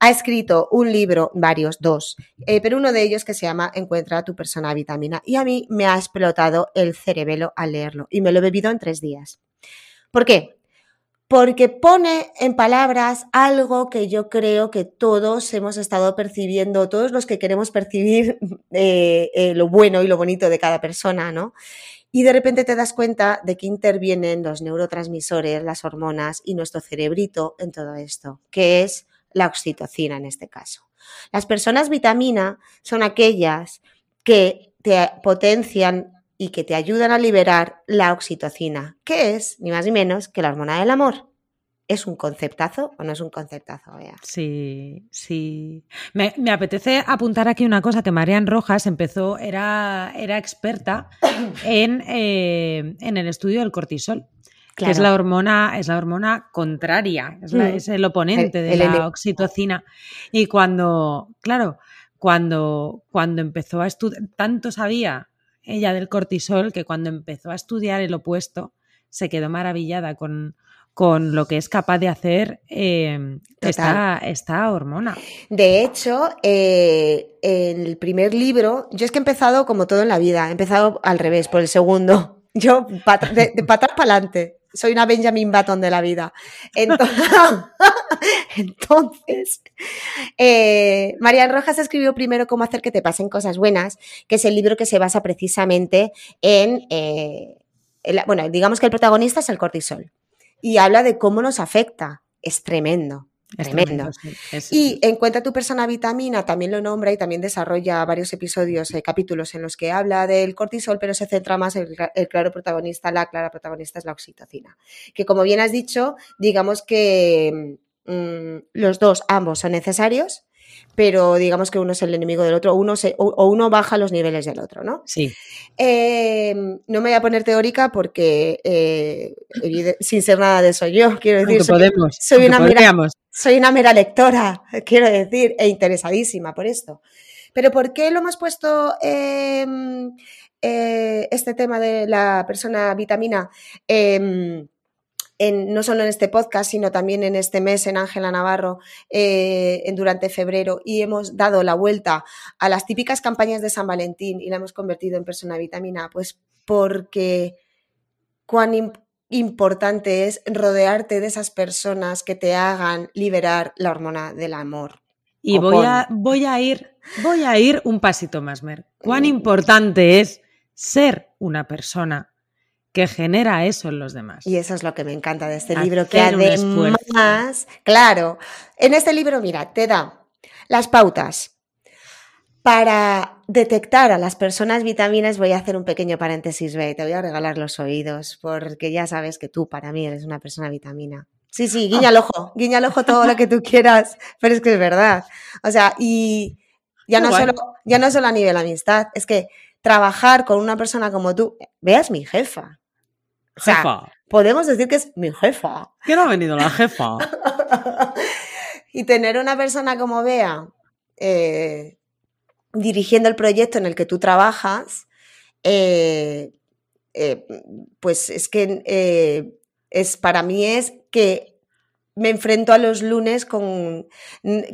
ha escrito un libro, varios, dos, eh, pero uno de ellos que se llama Encuentra a tu persona vitamina. Y a mí me ha explotado el cerebelo al leerlo y me lo he bebido en tres días. ¿Por qué? Porque pone en palabras algo que yo creo que todos hemos estado percibiendo, todos los que queremos percibir <laughs> eh, eh, lo bueno y lo bonito de cada persona, ¿no? Y de repente te das cuenta de que intervienen los neurotransmisores, las hormonas y nuestro cerebrito en todo esto, que es la oxitocina en este caso. Las personas vitamina son aquellas que te potencian y que te ayudan a liberar la oxitocina, que es ni más ni menos que la hormona del amor. ¿Es un conceptazo o no es un conceptazo? Bea? Sí, sí. Me, me apetece apuntar aquí una cosa que Marian Rojas empezó, era, era experta <coughs> en, eh, en el estudio del cortisol. que es la hormona, es la hormona contraria, es, la- Mm. es el oponente El- de el la oxitocina. Y cuando, claro, cuando, cuando empezó a estudiar, tanto sabía ella del cortisol que cuando empezó a estudiar el opuesto, se quedó maravillada con, con lo que es capaz de hacer em, esta, esta, hormona. De hecho, eh, en el primer libro, yo es que he empezado como todo en la vida, he empezado al revés, por el segundo. <laughs> Yo, de, patas para adelante. Soy una Benjamin Button de la vida. <laughs> Entonces, eh, Marian Rojas escribió primero Cómo hacer que te pasen cosas buenas, que es el libro que se basa precisamente en, eh, bueno, digamos que el protagonista es el cortisol y habla de cómo nos afecta. Es tremendo. Tremendo. y Encuentra tu persona vitamina, también lo nombra y también desarrolla varios episodios, eh, capítulos en los que habla del cortisol, pero se centra más en el, claro protagonista, la clara protagonista es la oxitocina. Que como bien has dicho, digamos que mm, los dos, ambos son necesarios, pero digamos que uno es el enemigo del otro, uno se, o, uno baja los niveles del otro, ¿no? Sí. Em, no me voy a poner teórica porque eh, sin ser nada de eso yo, quiero decir, soy, podemos, soy, una mera, soy una mera lectora, quiero decir, e interesadísima por esto. Pero ¿por qué lo hemos puesto em, eh, este tema de la persona vitamina? No solo en este podcast, sino también en este mes en Ángela Navarro eh, en, durante febrero y hemos dado la vuelta a las típicas campañas de San Valentín y la hemos convertido en persona vitamina, pues porque cuán importante es rodearte de esas personas que te hagan liberar la hormona del amor. Y voy a, voy a ir, voy a ir un pasito más, Mer. Cuán importante es ser una persona que genera eso en los demás. Y eso es lo que me encanta de este libro, que además, claro, en este libro, mira, te da las pautas para detectar a las personas vitaminas. Voy a hacer un pequeño paréntesis, ve, te voy a regalar los oídos, porque ya sabes que tú para mí eres una persona vitamina. Sí, sí, guiña el ojo, guiña el ojo todo lo que tú quieras, pero es que es verdad. O sea, y ya no, solo, ya no solo a nivel amistad, es que trabajar con una persona como tú, veas mi jefa, jefa. podemos decir que es mi jefa. ¿Quién ha venido la jefa? <laughs> y tener una persona como Bea eh, dirigiendo el proyecto en el que tú trabajas, eh, eh, pues es que es para mí es que me enfrento a los lunes con,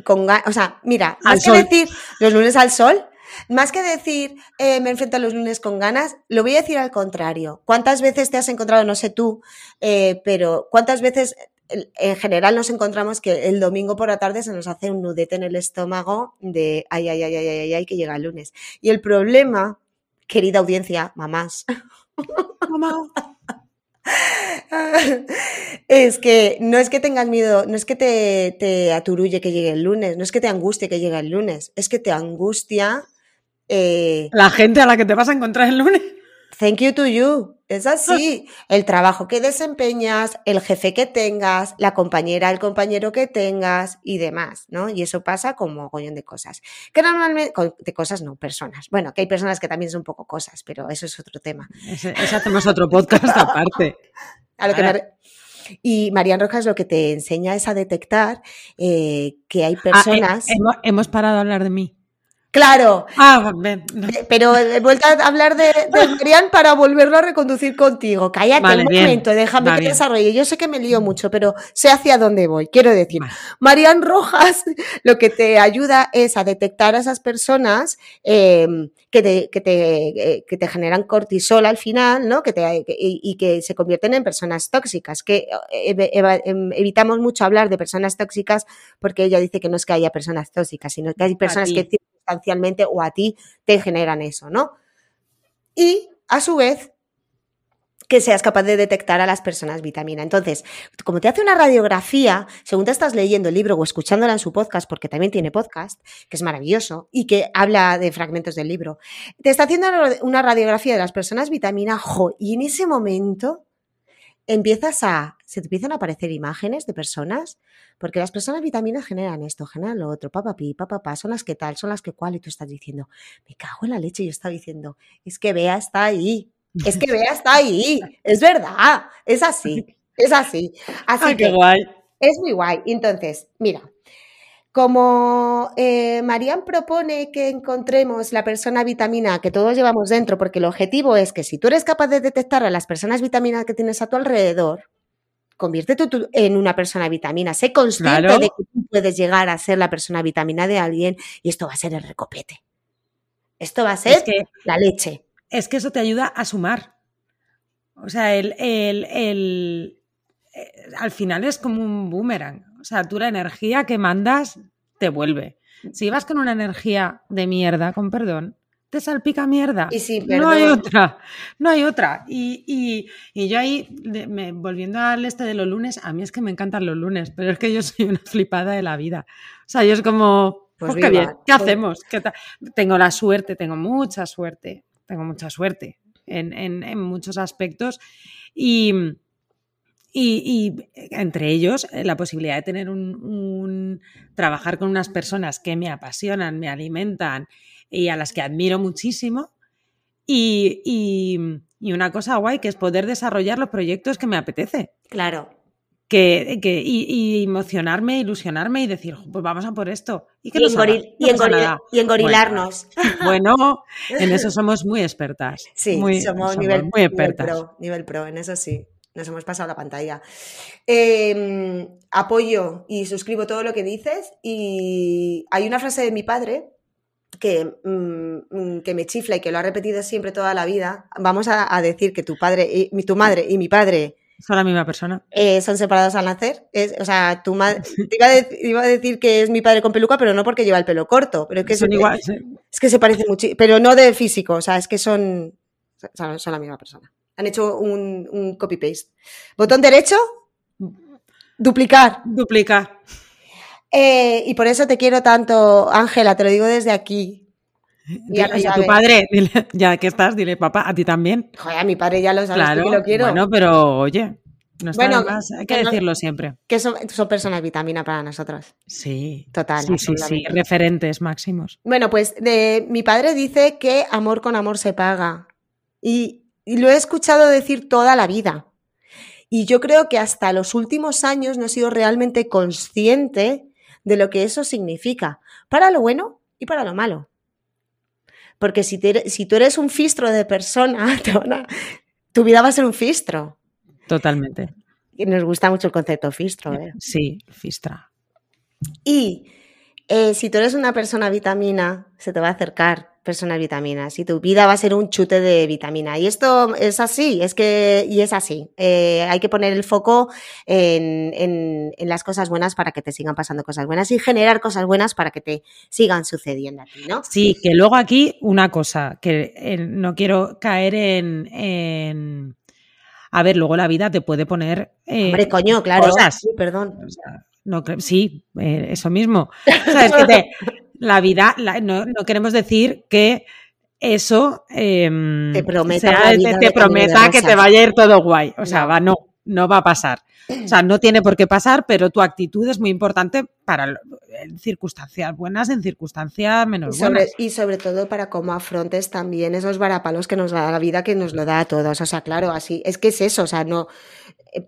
con o sea, mira, hay que decir los lunes al sol, más que decir, eh, me enfrento a los lunes con ganas, lo voy a decir al contrario. ¿Cuántas veces te has encontrado, no sé tú, eh, pero cuántas veces en general nos encontramos que el domingo por la tarde se nos hace un nudete en el estómago de ay, ay, ay, ay, ay, ay, que llega el lunes. Y el problema, querida audiencia, mamás, mamá, <laughs> es que no es que tengas miedo, no es que te, te aturulle que llegue el lunes, no es que te angustie que llegue el lunes, es que te angustia eh, la gente a la que te vas a encontrar el lunes. Thank you to you. Es así. <laughs> El trabajo que desempeñas, el jefe que tengas, la compañera, el compañero que tengas y demás, ¿no? Y eso pasa como mogollón de cosas. Que normalmente, de cosas no, personas. Bueno, que hay personas que también son un poco cosas, pero eso es otro tema. Ese, hacemos otro podcast <laughs> aparte. Y Marian Rojas lo que te enseña es a detectar eh, que hay ah, eh, personas. hemos parado a hablar de mí. Claro. Ah, Pero he vuelto a hablar de, Marian para volverlo a reconducir contigo. Cállate un momento, déjame que desarrolle. Yo sé que me lío mucho, pero sé hacia dónde voy. Quiero decir, Marian Rojas <laughs> lo que te ayuda es a detectar a esas personas em, que, te, que, te, eh, que, te, generan cortisol al final, ¿no? Que te, y, que se convierten en personas tóxicas. Que eh, em, evitamos mucho hablar de personas tóxicas porque ella dice que no es que haya personas tóxicas, sino que hay personas que o a ti te generan eso, ¿no? Y a su vez, que seas capaz de detectar a las personas vitamina. Entonces, como te hace una radiografía, según te estás leyendo el libro o escuchándola en su podcast, porque también tiene podcast, que es maravilloso y que habla de fragmentos del libro, te está haciendo una radiografía de las personas vitamina, jo, y en ese momento empiezas a, se te empiezan a aparecer imágenes de personas, porque las personas vitaminas generan esto, generan lo otro, papá pi, papá pa, son las que tal, son las que cual, y tú estás diciendo, me cago en la leche, y yo estaba diciendo, es que Bea está ahí, es que Bea está ahí, es verdad, es así, es así. <laughs> Así que guay. Es muy guay. Entonces, mira, como eh, Marian propone que encontremos la persona vitamina que todos llevamos dentro, porque el objetivo es que si tú eres capaz de detectar a las personas vitaminas que tienes a tu alrededor, conviértete tú en una persona vitamina. Sé consciente Claro. de que tú puedes llegar a ser la persona vitamina de alguien y esto va a ser el recopete. Esto va a ser Es que, la leche. es que eso te ayuda a sumar. O sea, el, el- el- eh, al final es como un boomerang. O sea, tú la energía que mandas te vuelve. Si vas con una energía de mierda, con perdón, te salpica mierda. Y sí, No hay otra, no hay otra. Y, y- y yo ahí, me- volviendo al este de los lunes, a mí es que me encantan los lunes, pero es que yo soy una flipada de la vida. O sea, yo es como, Pues pues, qué bien, ¿qué pues- hacemos? Tengo la suerte, tengo mucha suerte, tengo mucha suerte en, en- en muchos aspectos y, y- y entre ellos eh, la posibilidad de tener un, un- trabajar con unas personas que me apasionan, me alimentan y a las que admiro muchísimo y, y- y una cosa guay que es poder desarrollar los proyectos que me apetece Claro. que, que- y, emocionarme, ilusionarme y decir, pues vamos a por esto. ¿Y qué Y, engoril- No engoril- engorilarnos. <laughs> Bueno, en eso somos muy expertas. Sí, muy, somos, somos nivel, muy nivel expertas. pro, nivel pro, en eso sí. Nos hemos pasado la pantalla. Eh, apoyo y suscribo todo lo que dices. Y hay una frase de mi padre que, mm, mm, que me chifla y que lo ha repetido siempre toda la vida. Vamos a, a decir que tu padre y tu madre y mi padre Son la misma persona. eh, son separados al nacer. Es- o sea, tu madre te iba, a iba a decir que es mi padre con peluca, pero no porque lleva el pelo corto. Pero es que Son se- igual, sí. es que se parecen mucho, pero no de físico, o sea, es que son, son, son la misma persona. Han hecho un, un copy-paste. Botón derecho, duplicar. Duplica. Eh, y por eso te quiero tanto, Ángela, te lo digo desde aquí. Ya a tu padre, dile- ya que estás, dile, papá, a ti también. Joder, a mi padre ya lo sabes tú que lo quiero. bueno, pero oye, no está Bueno, más, hay que que no- decirlo siempre. Que son, son personas vitamina para nosotros. Sí, Total, sí, sí, sí, referentes máximos. Bueno, pues de, mi padre dice que amor con amor se paga. Y, y lo he escuchado decir toda la vida. Y yo creo que hasta los últimos años no he sido realmente consciente de lo que eso significa, para lo bueno y para lo malo. Porque si, te- si tú eres un fistro de persona, <laughs> a- tu vida va a ser un fistro. Totalmente. Y nos gusta mucho el concepto fistro. ¿eh? Sí, Fistra. Y eh, si tú eres una persona vitamina, se te va a acercar persona vitamina. Si tu vida va a ser un chute de vitamina. Y esto es así, es que, y es así. Eh, hay que poner el foco en, en- en las cosas buenas para que te sigan pasando cosas buenas y generar cosas buenas para que te sigan sucediendo a ti, ¿no? Sí, que luego aquí una cosa, que eh, no quiero caer en, en- A ver, luego la vida te puede poner... eh, Hombre, coño, claro. cosas. Sí, perdón. o sea, no sí, eso mismo. <laughs> O sea, es que te- la vida, la- no, no queremos decir que eso em, Te prometa sea- te- prometa que te vaya a ir todo guay. O sea, No. va, no, no va a pasar. O sea, no tiene por qué pasar, pero tu actitud es muy importante para en circunstancias buenas, en circunstancias Y menos sobre, buenas. y sobre todo para cómo afrontes también esos varapalos que nos da la vida, que nos lo da a todos. O sea, claro, así, es que es eso, o sea, no,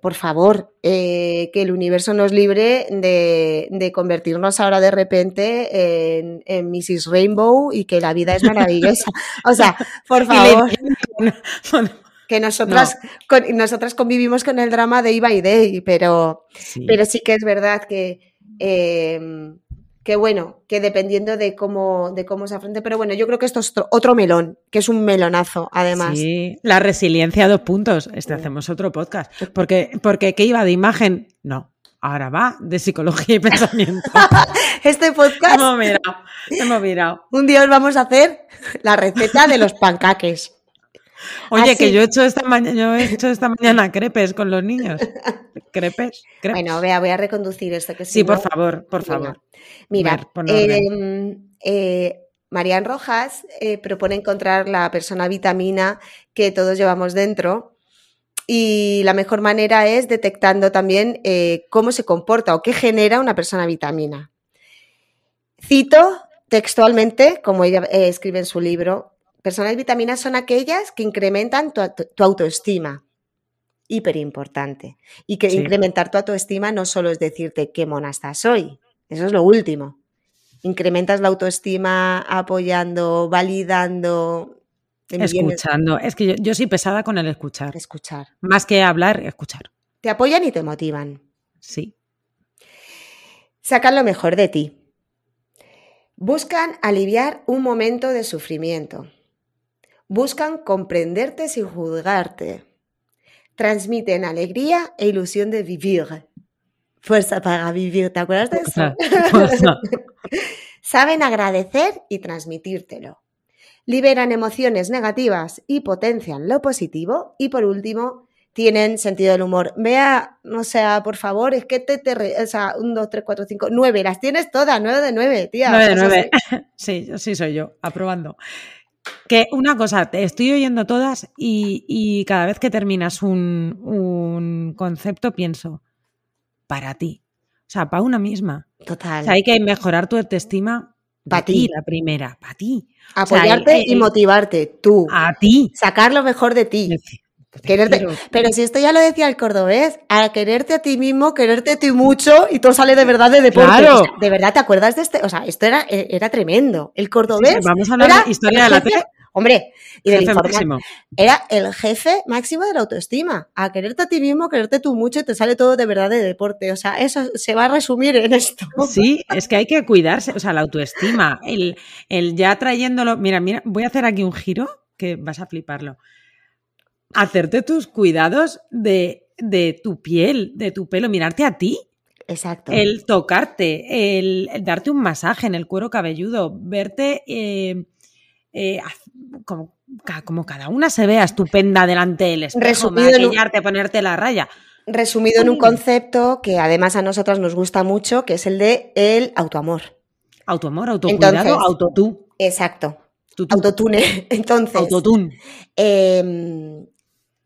por favor, eh, que el universo nos libre de, de convertirnos ahora de repente en, en Mrs. Rainbow y que la vida es maravillosa. <laughs> O sea, por Y favor, que nosotras, con- nosotras convivimos con el drama day by day, pero, sí. pero sí que es verdad que, eh, que bueno, que dependiendo de cómo, de cómo se afronte, pero bueno, yo creo que esto es otro, melón, que es un melonazo, además. Sí, la resiliencia dos puntos. Este hacemos otro podcast. Porque, porque ¿qué iba de imagen? No. Ahora va de psicología y <laughs> pensamiento. <laughs> Este podcast, hemos mirado, hemos mirado. un día os vamos a hacer la receta de los pancaques. Oye, Así. que yo he hecho esta mañana, yo he hecho esta mañana crepes con los niños. Crepes, crepes. Bueno, vea, voy a reconducir esto que si sí, por favor, por favor. Mira, pon orden. eh, eh, Marian Rojas eh, propone encontrar la persona vitamina que todos llevamos dentro y la mejor manera es detectando también eh, cómo se comporta o qué genera una persona vitamina. Cito textualmente, como ella escribe en su libro, personas vitaminas son aquellas que incrementan tu, tu autoestima. Hiper importante. Y que Sí. incrementar tu autoestima no solo es decirte qué mona estás hoy, eso es lo último. Incrementas la autoestima apoyando, validando. Escuchando. Es que yo, yo soy pesada con el escuchar. Escuchar. Más que hablar, escuchar. Te apoyan y te motivan. Sí. Sacan lo mejor de ti. Buscan aliviar un momento de sufrimiento. Buscan comprenderte sin juzgarte. Transmiten alegría e ilusión de vivir. Fuerza para vivir, ¿te acuerdas de eso? <laughs> Saben agradecer y transmitírtelo. Liberan emociones negativas y potencian lo positivo. Y por último, tienen sentido del humor. Vea, o sea, por favor, es que te, te o sea, un, dos, tres, cuatro, cinco, nueve, las tienes todas, nueve de nueve, tía. Nueve de nueve. Sí, <laughs> sí soy yo, aprobando. Que una cosa, te estoy oyendo todas y, cada vez que terminas un, un, concepto pienso, para ti. O sea, para una misma. Total. O sea, hay que mejorar tu autoestima para ti. La primera, para ti. Apoyarte y motivarte, tú. A ti. Sacar lo mejor de ti. Quererte, pero si esto ya lo decía el cordobés, a quererte a ti mismo, quererte a ti mucho y todo sale de verdad de deporte. de verdad, ¿te acuerdas de este? O sea, esto era, e, era tremendo. El cordobés. vamos a hablar de historia de la tele. Hombre, y del Era el jefe máximo de la autoestima. A quererte a ti mismo, quererte tú mucho y te sale todo de verdad de deporte. O sea, eso se va a resumir en esto. Sí, es que hay que cuidarse. O sea, la autoestima, el, el ya trayéndolo. Mira, mira, voy a hacer aquí un giro que vas a fliparlo hacerte tus cuidados de, tu piel, de tu pelo, mirarte a ti. Exacto. El tocarte, el, darte un masaje en el cuero cabelludo, verte eh, eh, como, cada una se vea estupenda delante del espejo, Resumido maquillarte, ponerte la raya. Resumido en un concepto que además a nosotras nos gusta mucho, que es el de el autoamor. Autoamor, autocuidado, autotú. Exacto. Autotune. <laughs> Entonces. Autotune. Em,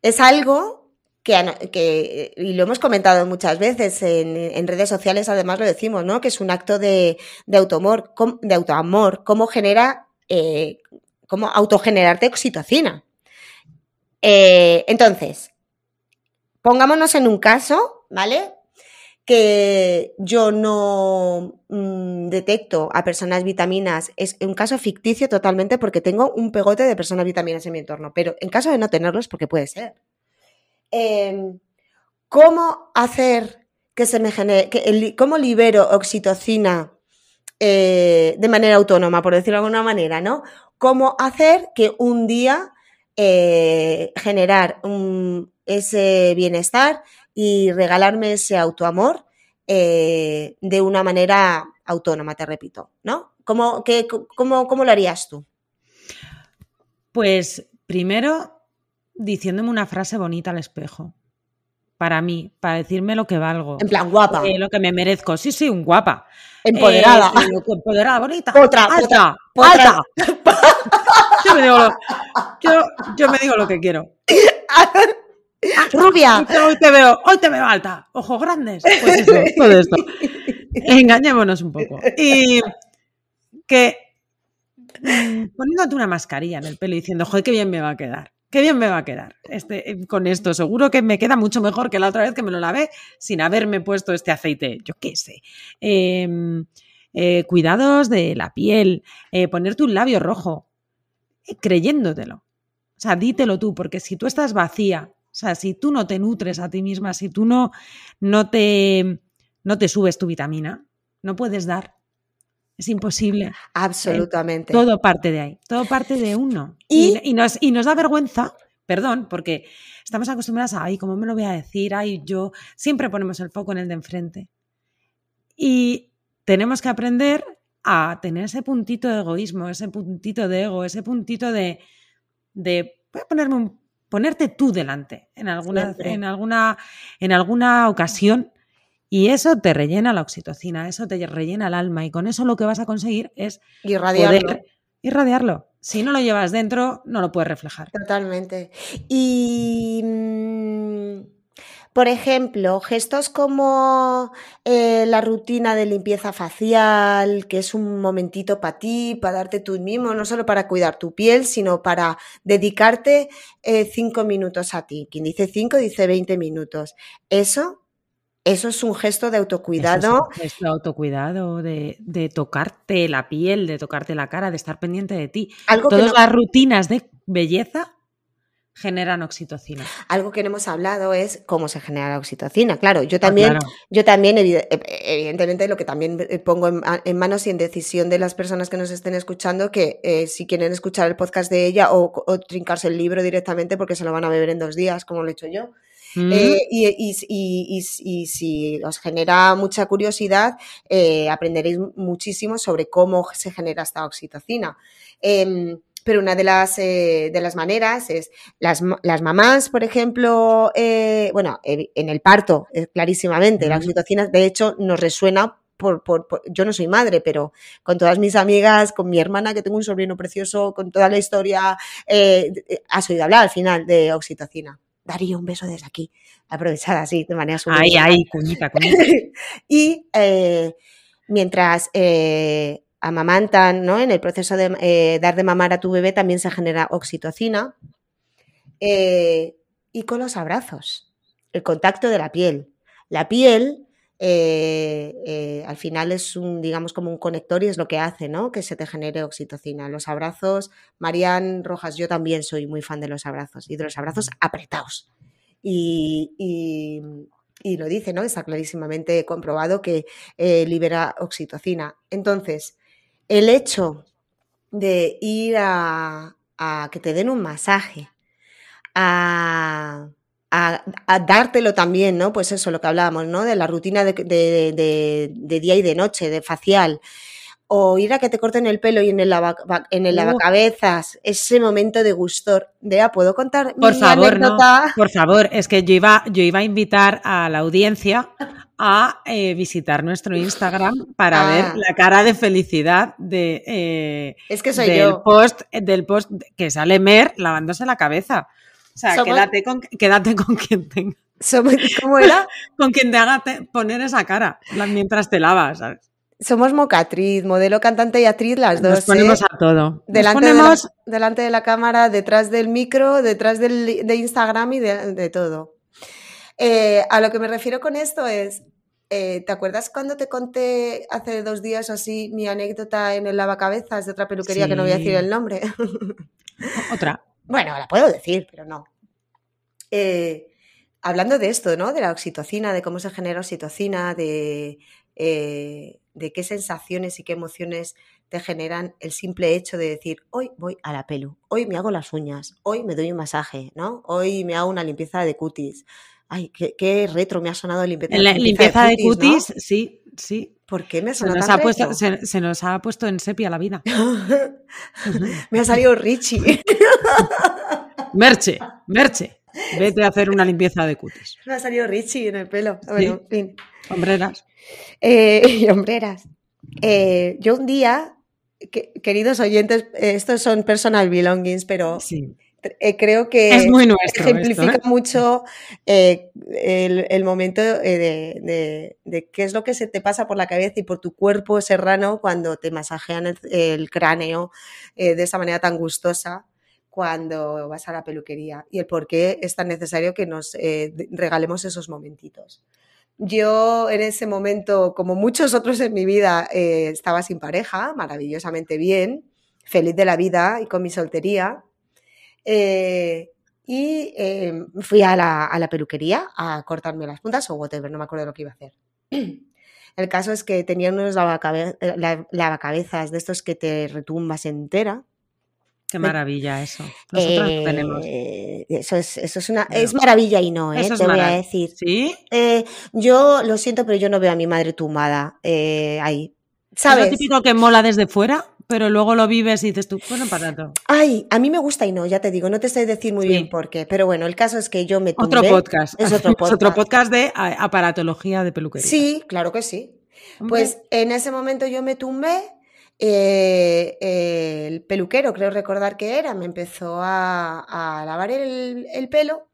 es algo que, y lo hemos comentado muchas veces en, redes sociales, además lo decimos, ¿no? Que es un acto de, de autoamor, de autoamor, cómo genera, eh, cómo autogenerarte oxitocina. Eh, entonces, pongámonos en un caso, ¿vale? Que yo no mm, detecto a personas vitaminas, es un caso ficticio totalmente porque tengo un pegote de personas vitaminas en mi entorno, pero en caso de no tenerlos, porque puede ser. Em, ¿Cómo hacer que se me genere, que cómo libero oxitocina eh, de manera autónoma, por decirlo de alguna manera, ¿no? ¿Cómo hacer que un día eh, generar ese bienestar y regalarme ese autoamor eh, de una manera autónoma, te repito, ¿no? ¿Cómo, cómo, lo harías tú? Pues primero diciéndome una frase bonita al espejo. Para mí, para decirme lo que valgo. En plan, guapa. lo que me merezco. Sí, sí, un guapa. Empoderada. Eh, empoderada, bonita. Otra, alta, alta. <laughs> yo, me digo lo, yo me digo lo que quiero. <laughs> <laughs> Rubia. Hoy te veo, hoy te veo alta, ojos grandes. Pues eso, <laughs> todo esto. Engañémonos un poco. Y que mm, poniéndote una mascarilla en el pelo y diciendo, joder, qué bien me va a quedar. Qué bien me va a quedar este, eh, con esto. Seguro que me queda mucho mejor que la otra vez que me lo lavé sin haberme puesto este aceite. Yo qué sé. Em, eh, cuidados de la piel. Eh, ponerte un labio rojo. creyéndotelo. O sea, dítelo tú, porque si tú estás vacía o sea, si tú no te nutres a ti misma, si tú no, no, te, no te subes tu vitamina, no puedes dar. Es imposible. Absolutamente. todo parte de ahí, todo parte de uno. ¿Y? nos, y nos da vergüenza, perdón, porque estamos acostumbradas a, ay, ¿cómo me lo voy a decir? Ay, yo siempre ponemos el foco en el de enfrente. Y tenemos que aprender a tener ese puntito de egoísmo, ese puntito de ego, ese puntito de, de voy a ponerme un ponerte tú delante en alguna, en alguna, en alguna ocasión y eso te rellena la oxitocina, eso te rellena el alma y con eso lo que vas a conseguir es irradiarlo. irradiarlo. Si no lo llevas dentro, no lo puedes reflejar. Totalmente. Y mm, por ejemplo, gestos como eh, la rutina de limpieza facial, que es un momentito para ti, para darte tú mismo, no solo para cuidar tu piel, sino para dedicarte eh, cinco minutos a ti. Quien dice cinco dice veinte minutos. Eso, eso es un gesto de autocuidado. es un gesto de autocuidado, de, tocarte la piel, de tocarte la cara, de estar pendiente de ti. Todas las rutinas de belleza generan oxitocina. Algo que no hemos hablado es cómo se genera la oxitocina. Claro, yo ah, también, yo también eh, evidentemente, lo que también eh, pongo en, manos y en decisión de las personas que nos estén escuchando, que eh, si quieren escuchar el podcast de ella o, trincarse el libro directamente porque se lo van a beber en dos días, como lo he hecho yo. Mm. y, si os genera mucha curiosidad, aprenderéis muchísimo sobre cómo se genera esta oxitocina. Pero una de las, eh, de las maneras es las, las mamás, por ejemplo, eh, bueno, en el parto, eh, clarísimamente, la oxitocina, de hecho, nos resuena por, por, yo no soy madre, pero con todas mis amigas, con mi hermana, que tengo un sobrino precioso, con toda la historia, has oído hablar al final de oxitocina. Daría un beso desde aquí, aprovechada así, de manera súper. Ay, ay, cuñita, cuñita. <laughs> y mientras amamantan, ¿no? En el proceso de eh, dar de mamar a tu bebé también se genera oxitocina. Eh, y con los abrazos, el contacto de la piel. La piel eh, al final es un, digamos, como un conector y es lo que hace, ¿no? Que se te genere oxitocina. Los abrazos, Marian Rojas, yo también soy muy fan de los abrazos y de los abrazos apretados. Y, y, lo dice, ¿no? Está clarísimamente comprobado que libera oxitocina. Entonces, el hecho de ir a, que te den un masaje, a, dártelo también, ¿no? Pues eso, lo que hablábamos, ¿no? De la rutina de, día y de noche, de facial. O ir a que te corten el pelo y en el, en el lavacabezas, ese momento de gustor. De, ah, ¿puedo contar por favor, No, por favor, es que yo iba, yo iba a invitar a la audiencia <laughs> a eh, visitar nuestro Instagram para ver ah. la cara de felicidad de eh, es que soy del yo. post del post que sale Mer lavándose la cabeza. O sea, quédate con quédate con <laughs> quien tenga. ¿Cómo era? <laughs> con quien te haga poner esa cara mientras te lavas, Somos mocatriz, modelo, cantante y actriz, las dos. Nos ponemos ¿eh? a todo. delante, de la, delante de la cámara, detrás del micro, detrás del, de Instagram y de todo. Eh, a lo que me refiero con esto es, eh, ¿te acuerdas cuando te conté hace dos días así mi anécdota en el lavacabezas de otra peluquería que no voy a decir el nombre? Otra. <laughs> Bueno, la puedo decir, pero no. Eh, hablando de esto, ¿no? De la oxitocina, de cómo se genera oxitocina, de, de qué sensaciones y qué emociones te generan el simple hecho de decir, hoy voy a la pelu, hoy me hago las uñas, hoy me doy un masaje, ¿no? Hoy me hago una limpieza de cutis, Ay, qué, retro me ha sonado limpieza, la, limpieza de cutis. sí, sí. ¿Por qué me ha sonado se nos, ha puesto, se, nos ha puesto en sepia la vida. <laughs> me ha salido Richie. <laughs> merche, Merche. Vete a hacer una limpieza de cutis. Me ha salido Richie en el pelo. Bueno, fin. Hombreras. Eh, <laughs> hombreras. Eh, yo un día, queridos oyentes, estos son personal belongings, pero sí. Eh, creo que ejemplifica mucho eh, el, momento eh, de, qué es lo que se te pasa por la cabeza y por tu cuerpo serrano cuando te masajean el, cráneo de esa manera tan gustosa cuando vas a la peluquería y el por qué es tan necesario que nos regalemos esos momentitos. Yo en ese momento, como muchos otros en mi vida, estaba sin pareja, maravillosamente bien, feliz de la vida y con mi soltería eh, y em, fui a la, peluquería a cortarme las puntas o whatever, no me acuerdo lo que iba a hacer. <clears throat> El caso es que tenía unos eh, lavacabezas de estos que te retumbas entera. Qué maravilla eso. Nosotros tenemos. Eh, eso es, eso es una. Es maravilla y no, ¿eh? te voy a decir. ¿Sí? yo lo siento, pero yo no veo a mi madre tumbada ahí. ¿Sabes? ¿Es lo típico que mola desde fuera? Pero luego lo vives y dices tú, bueno, para todo. Ay, a mí me gusta y no, ya te digo, no te sé decir muy bien por qué, pero bueno, el caso es que yo me tumbé. Otro podcast. Es otro <laughs> podcast. otro podcast de aparatología de peluquería. Sí, claro que sí. Pues en ese momento yo me tumbé, eh, el peluquero, creo recordar que era, me empezó a, lavar el, el pelo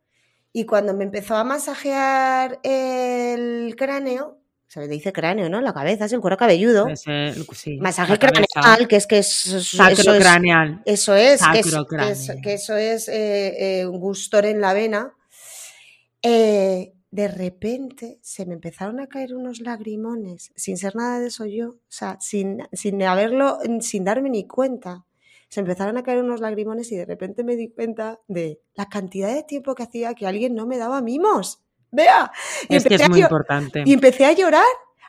y cuando me empezó a masajear el cráneo, se le dice cráneo, ¿no? La cabeza, es el cuero cabelludo. Masaje craneal, que es que es, Sacro craneal. Eso es, que, es que, eso es eh, eh, un gustor en la vena. Eh, de repente se me empezaron a caer unos lagrimones, sin ser nada de eso yo, o sea, sin, sin haberlo, sin darme ni cuenta. se empezaron a caer unos lagrimones y de repente me di cuenta de la cantidad de tiempo que hacía que alguien no me daba mimos. Vea. es que es muy importante. Y empecé a llorar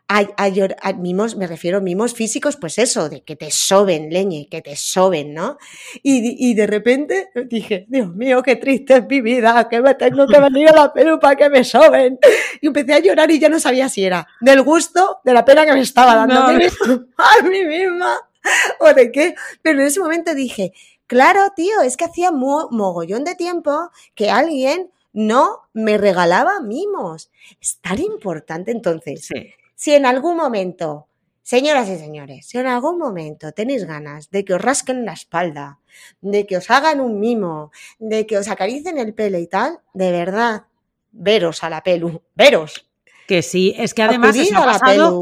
a, mimos, me refiero a mimos físicos, pues eso, de que te soben, leñe, que te soben, ¿no? Y, de repente dije, Dios mío, qué triste es mi vida, que me tengo que <laughs> venir a la peluca para que me soben. Y empecé a llorar y ya no sabía si era del gusto, de la pena que me estaba dando a, mí <laughs> misma, o de qué. Pero en ese momento dije, claro, tío, es que hacía mogollón de tiempo que alguien no me regalaba mimos. Es tan importante entonces. Sí si en algún momento, señoras y señores, si en algún momento tenéis ganas de que os rasquen la espalda, de que os hagan un mimo, de que os acaricen el pelo y tal, de verdad, veros a la pelu, veros. Que sí, es que además eso ha pasado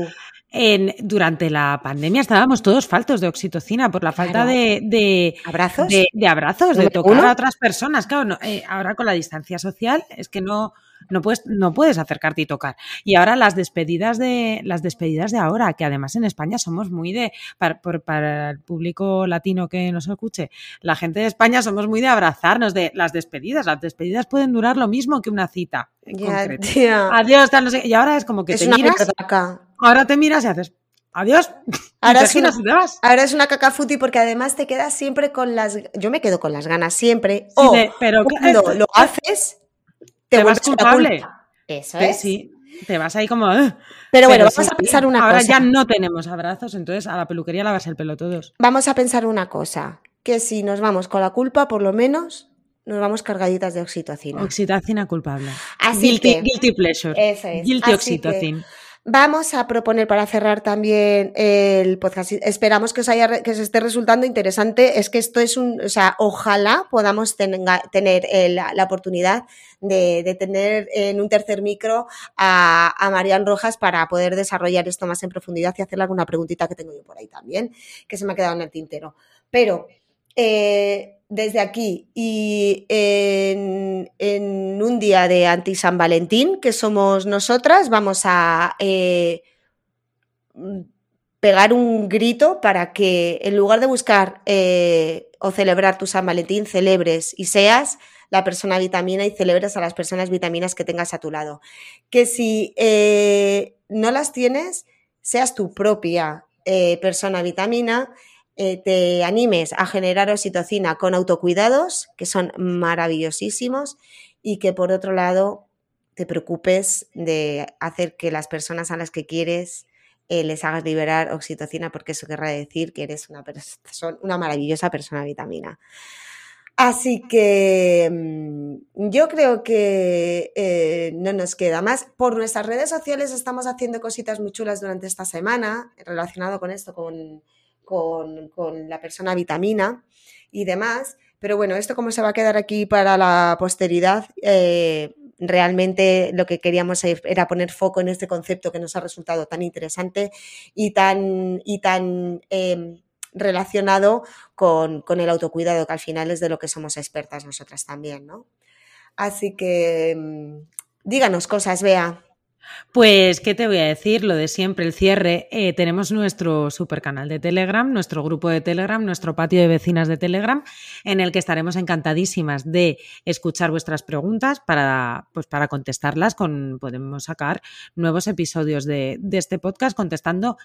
en, durante la pandemia estábamos todos faltos de oxitocina por la falta de, abrazos, de, abrazos, de tocar a otras personas. Claro, eh, ahora con la distancia social es que no, no puedes, no puedes acercarte y tocar. Y ahora las despedidas de, las despedidas de ahora, que además en España somos muy de, para, para el público latino que nos escuche, la gente de España somos muy de abrazarnos, de las despedidas. Las despedidas pueden durar lo mismo que una cita. Adiós, tal, no sé. Y ahora es como que te miras. Ahora te miras y haces, Adiós. Ahora es, una, ahora es una caca porque además te quedas siempre con las. Yo me quedo con las ganas siempre. o pero cuando lo haces, te, vas culpable. Eso es. Sí, te vas ahí como. Pero bueno, vamos a pensar una cosa. Ahora ya no tenemos abrazos, entonces a la peluquería lavas el pelo todos. Vamos a pensar una cosa: que si nos vamos con la culpa, por lo menos nos vamos cargaditas de oxitocina. Oxitocina culpable. Así guilty, que, guilty pleasure. Eso es. Guilty oxitocina. Vamos a proponer para cerrar también el podcast. Esperamos que os, haya, que os esté resultando interesante. Es que esto es un, o sea, ojalá podamos tener la, oportunidad de, tener en un tercer micro a, a Marian Rojas para poder desarrollar esto más en profundidad y hacerle alguna preguntita que tengo yo por ahí también, que se me ha quedado en el tintero. Pero eh, desde aquí y en, un día de anti San Valentín, que somos nosotras, vamos a eh, pegar un grito para que en lugar de buscar eh, o celebrar tu San Valentín, celebres y seas la persona vitamina y celebres a las personas vitaminas que tengas a tu lado. Que si eh, no las tienes, seas tu propia persona vitamina eh, te animes a generar oxitocina con autocuidados, que son maravillosísimos, y que por otro lado te preocupes de hacer que las personas a las que quieres eh, les hagas liberar oxitocina, porque eso querrá decir que eres una, persona, una maravillosa persona vitamina. Así que mm, yo creo que eh, no nos queda más. Por nuestras redes sociales estamos haciendo cositas muy chulas durante esta semana relacionado con esto, con con, la persona vitamina y demás. Pero bueno, esto como se va a quedar aquí para la posteridad, eh, realmente lo que queríamos era poner foco en este concepto que nos ha resultado tan interesante y tan, y tan em, relacionado con, con, el autocuidado, que al final es de lo que somos expertas nosotras también, ¿no? Así que em, díganos cosas, Bea. Pues, ¿qué te voy a decir? Lo de siempre, el cierre. Eh, tenemos nuestro super canal de Telegram, nuestro grupo de Telegram, nuestro patio de vecinas de Telegram, en el que estaremos encantadísimas de escuchar vuestras preguntas para, pues, para contestarlas. Con, podemos sacar nuevos episodios de, de este podcast contestando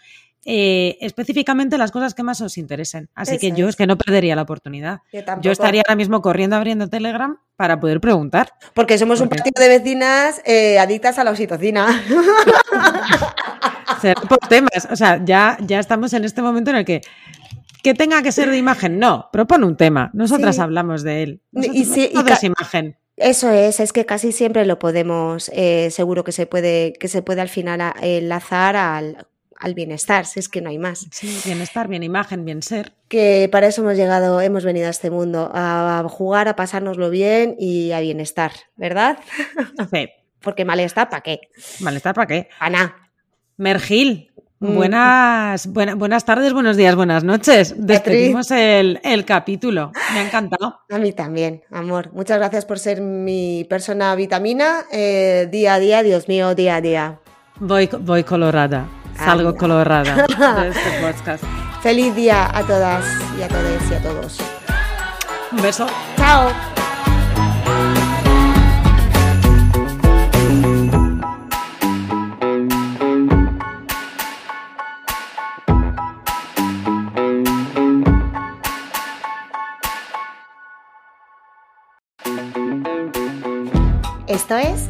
eh, específicamente las cosas que más os interesen. Así que yo es. que no perdería la oportunidad. Yo, estaría ahora mismo corriendo abriendo Telegram para poder preguntar. Porque somos un partido de vecinas eh, adictas a la oxitocina. <laughs> por temas. O sea, ya, ya estamos en este momento en el que que tenga que ser de imagen, no, propone un tema. Nosotras hablamos de él. y si, y imagen. Eso es, es que casi siempre lo podemos, eh, seguro que se puede, que se puede al final enlazar al al bienestar, si es que no hay más. Sí, bienestar, bien imagen, bien ser. Que para eso hemos llegado, hemos venido a este mundo, a jugar, a pasárnoslo bien y a bienestar, ¿verdad? <laughs> Sí. Porque malestar, ¿para qué? Malestar, ¿para qué? Ana. Mergil, mm. buenas, buenas tardes, buenos días, buenas noches. Despedimos el, capítulo. Me ha encantado. <laughs> A mí también, amor. Muchas gracias por ser mi persona vitamina. Eh, día a día, Dios mío, día a día. Voy, voy colorada. Salgo colorada de este podcast. <laughs> Feliz día a todas y a todos y a todos. Un beso. Chao. Esto es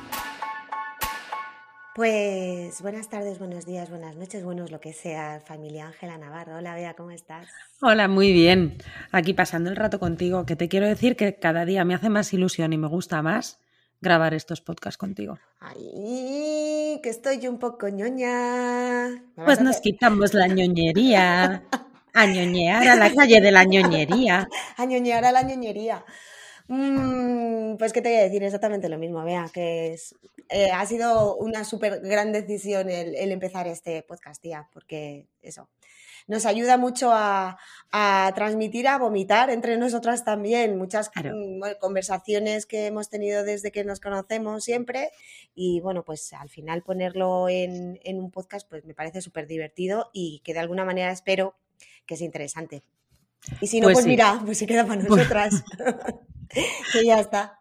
Pues buenas tardes, buenos días, buenas noches, buenos lo que sea, familia Ángela Navarro. Hola, Bea, ¿cómo estás? Hola, muy bien. Aquí pasando el rato contigo, que te quiero decir que cada día me hace más ilusión y me gusta más grabar estos podcasts contigo. Ay, que estoy un poco ñoña. Pues nos quitamos la ñoñería. <laughs> A ñoñear a la calle de la ñoñería. A ñoñear a la ñoñería. Mm, pues qué te voy a decir exactamente lo mismo, vea, que es, eh, ha sido una súper gran decisión el, empezar este podcast, tía, porque eso, nos ayuda mucho a, transmitir, a vomitar entre nosotras también. Muchas mm, conversaciones que hemos tenido desde que nos conocemos siempre. Y bueno, pues al final ponerlo en, en un podcast, pues me parece súper divertido y que de alguna manera espero que sea interesante. Y si no, pues, pues mira, pues se queda para nosotras. <laughs> <laughs> que ya está.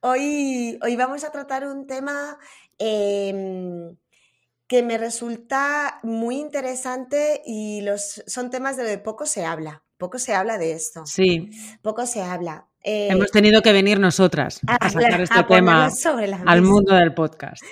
Hoy, hoy vamos a tratar un tema em, que me resulta muy interesante y los, son temas de lo que poco se habla. Poco se habla de esto. Sí. Poco se habla. Eh, Hemos tenido que venir nosotras a, sacar este tema al mundo del podcast.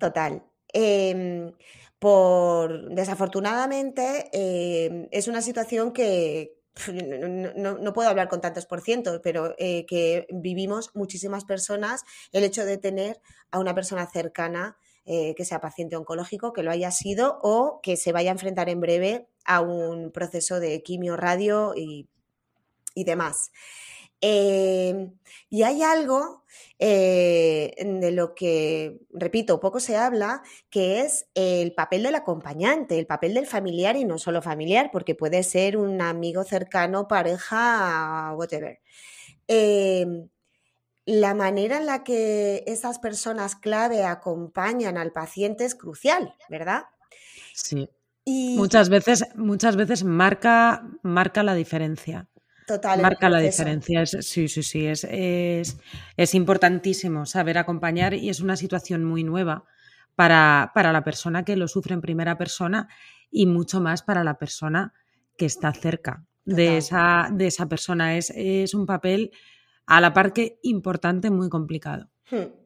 Total. Em, por desafortunadamente em, es una situación que, <laughs> no, puedo hablar con tantos por ciento, pero eh, que vivimos muchísimas personas el hecho de tener a una persona cercana eh, que sea paciente oncológico, que lo haya sido o que se vaya a enfrentar en breve a un proceso de quimio, radio y, y demás. Em, y hay algo eh, de lo que, repito, poco se habla, que es el papel del acompañante, el papel del familiar y no solo familiar, porque puede ser un amigo cercano, pareja, whatever. Em, la manera en la que esas personas clave acompañan al paciente es crucial, ¿verdad? Sí. Y... Muchas veces, muchas veces marca, marca la diferencia. Marca la diferencia. sí, sí, sí. Es, es, importantísimo saber acompañar y es una situación muy nueva para, para, la persona que lo sufre en primera persona y mucho más para la persona que está cerca de esa, de esa, persona. Es, es, un papel a la par que importante, muy complicado. Hmm.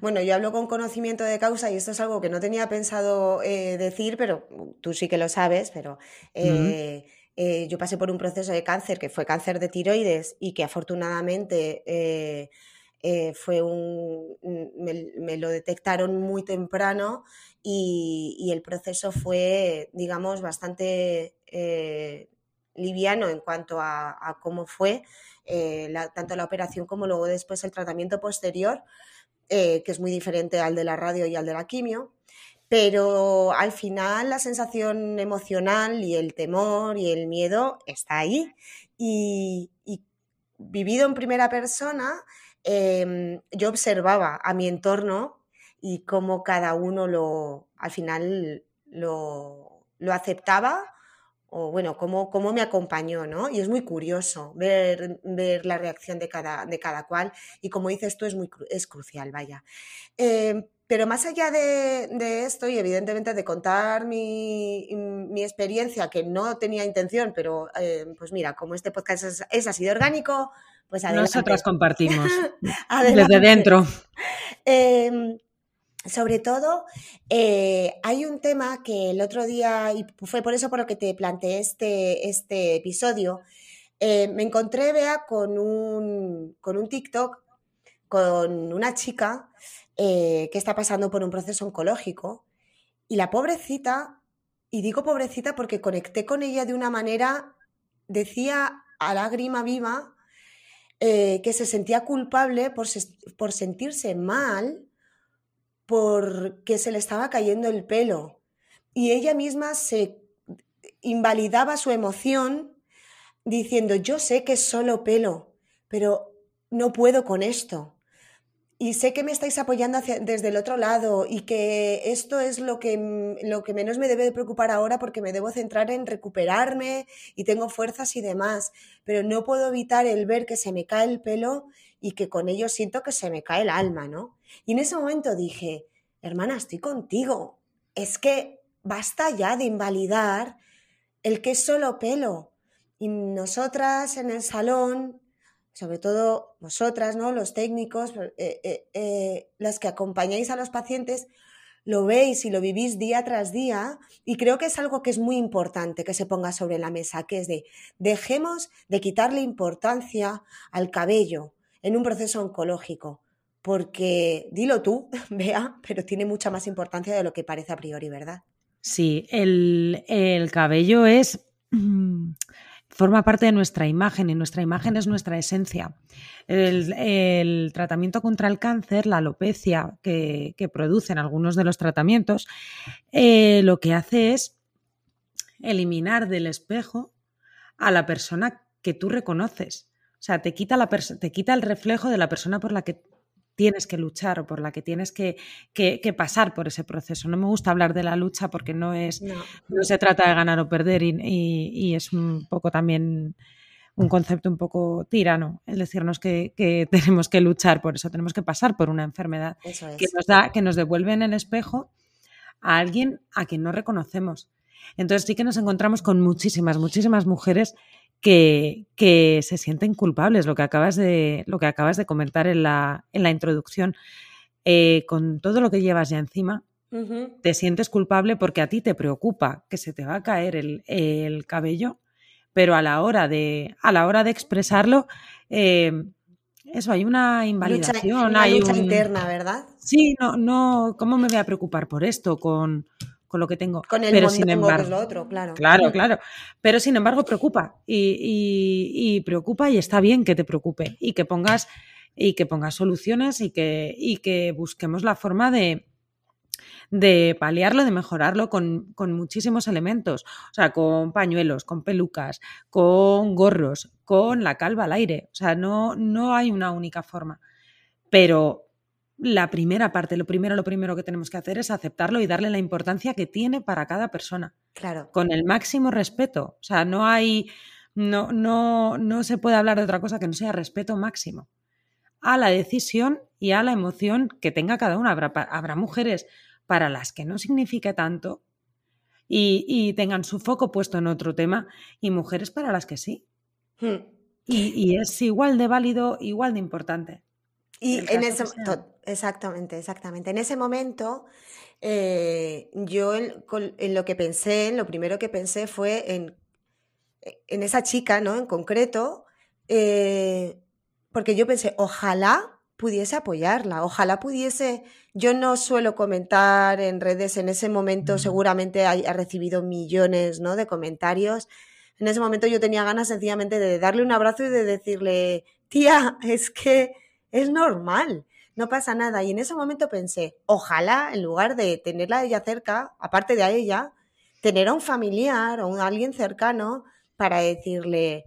Bueno, yo hablo con conocimiento de causa y esto es algo que no tenía pensado eh, decir, pero tú sí que lo sabes, pero eh, eh, yo pasé por un proceso de cáncer que fue cáncer de tiroides y que afortunadamente eh, eh, fue un, me, lo detectaron muy temprano y, el proceso fue, digamos, bastante liviano en cuanto a, cómo fue tanto la operación como luego después el tratamiento posterior, que es muy diferente al de la radio y al de la quimio pero al final la sensación emocional y el temor y el miedo está ahí. Y, vivido en primera persona, em, yo observaba a mi entorno y cómo cada uno lo, al final lo, aceptaba o bueno, cómo, cómo, me acompañó, ¿no? Y es muy curioso ver, ver la reacción de cada, de cada cual y como dices tú es, muy, es crucial, vaya. Em, pero más allá de, esto, y evidentemente de contar mi, experiencia, que no tenía intención, pero eh, pues mira, como este podcast es, así de orgánico, pues adelante. Nosotras compartimos <laughs> desde dentro. Em, sobre todo, eh, hay un tema que el otro día, y fue por eso por lo que te planteé este, este episodio, eh, me encontré, vea con un, con un TikTok con una chica eh, que está pasando por un proceso oncológico. Y la pobrecita, y digo pobrecita porque conecté con ella de una manera, decía a lágrima viva, eh, que se sentía culpable por, por sentirse mal porque se le estaba cayendo el pelo. Y ella misma se invalidaba su emoción diciendo, yo sé que es solo pelo, pero no puedo con esto. Y sé que me estáis apoyando desde el otro lado y que esto es lo que, lo que menos me debe de preocupar ahora porque me debo centrar en recuperarme y tengo fuerzas y demás. Pero no puedo evitar el ver que se me cae el pelo y que con ello siento que se me cae el alma, ¿no? Y en ese momento dije, hermana, estoy contigo. Es que basta ya de invalidar el que es solo pelo. Y nosotras en el salón, sobre todo vosotras, ¿no? Los técnicos, eh, eh, eh, las que acompañáis a los pacientes, lo veis y lo vivís día tras día y creo que es algo que es muy importante que se ponga sobre la mesa, que es de dejemos de quitarle importancia al cabello en un proceso oncológico, porque dilo tú, <laughs> vea, pero tiene mucha más importancia de lo que parece a priori, ¿verdad? Sí, el, el cabello es <clears throat> forma parte de nuestra imagen y nuestra imagen es nuestra esencia. El, tratamiento contra el cáncer, la alopecia que, producen algunos de los tratamientos, eh, lo que hace es eliminar del espejo a la persona que tú reconoces. O sea, te quita, la te quita el reflejo de la persona por la que tienes que luchar o por la que tienes que, pasar por ese proceso. No me gusta hablar de la lucha porque no es no, se trata de ganar o perder y, es un poco también un concepto un poco tirano, es decirnos que, que, <laughs> tenemos que luchar por eso, tenemos que pasar por una enfermedad que, nos da, que nos devuelve en el espejo a alguien a quien no reconocemos. Entonces sí que nos encontramos con muchísimas, muchísimas mujeres que, se sienten culpables, lo que acabas de, lo que acabas de comentar en la, en la introducción. Eh, con todo lo que llevas ya encima, te sientes culpable porque a ti te preocupa que se te va a caer el, cabello, pero a la hora de, a la hora de expresarlo, eh, eso, hay una invalidación. hay una lucha interna, ¿verdad? Sí, no, no, ¿cómo me voy a preocupar por esto? Con, con lo que tengo. Con el pero sin embargo, que es lo otro, claro. Claro, claro. Pero sin embargo preocupa y, preocupa y está bien que te preocupe y que pongas y que pongas soluciones y que, y que busquemos la forma de, de paliarlo, de mejorarlo con, con, muchísimos elementos. O sea, con pañuelos, con pelucas, con gorros, con la calva al aire. O sea, no, no hay una única forma. Pero la primera parte, lo primero, lo primero que tenemos que hacer es aceptarlo y darle la importancia que tiene para cada persona. Claro. Con el máximo respeto. O sea, no hay. No, no, no se puede hablar de otra cosa que no sea respeto máximo a la decisión y a la emoción que tenga cada una. Habrá, habrá mujeres para las que no signifique tanto y, y, tengan su foco puesto en otro tema y mujeres para las que sí. Hmm. Y, y es igual de válido, igual de importante. Y en ese, exactamente, exactamente. En ese momento, eh, yo en, lo que pensé, en lo primero que pensé fue en, en esa chica, ¿no? En concreto, eh, porque yo pensé, ojalá pudiese apoyarla, ojalá pudiese, yo no suelo comentar en redes, en ese momento seguramente ha, ha recibido millones, ¿no? De comentarios. En ese momento yo tenía ganas sencillamente de darle un abrazo y de decirle, tía, es que es normal, no pasa nada. Y en ese momento pensé, ojalá en lugar de tenerla a ella cerca, aparte de a ella, tener a un familiar o a alguien cercano para decirle,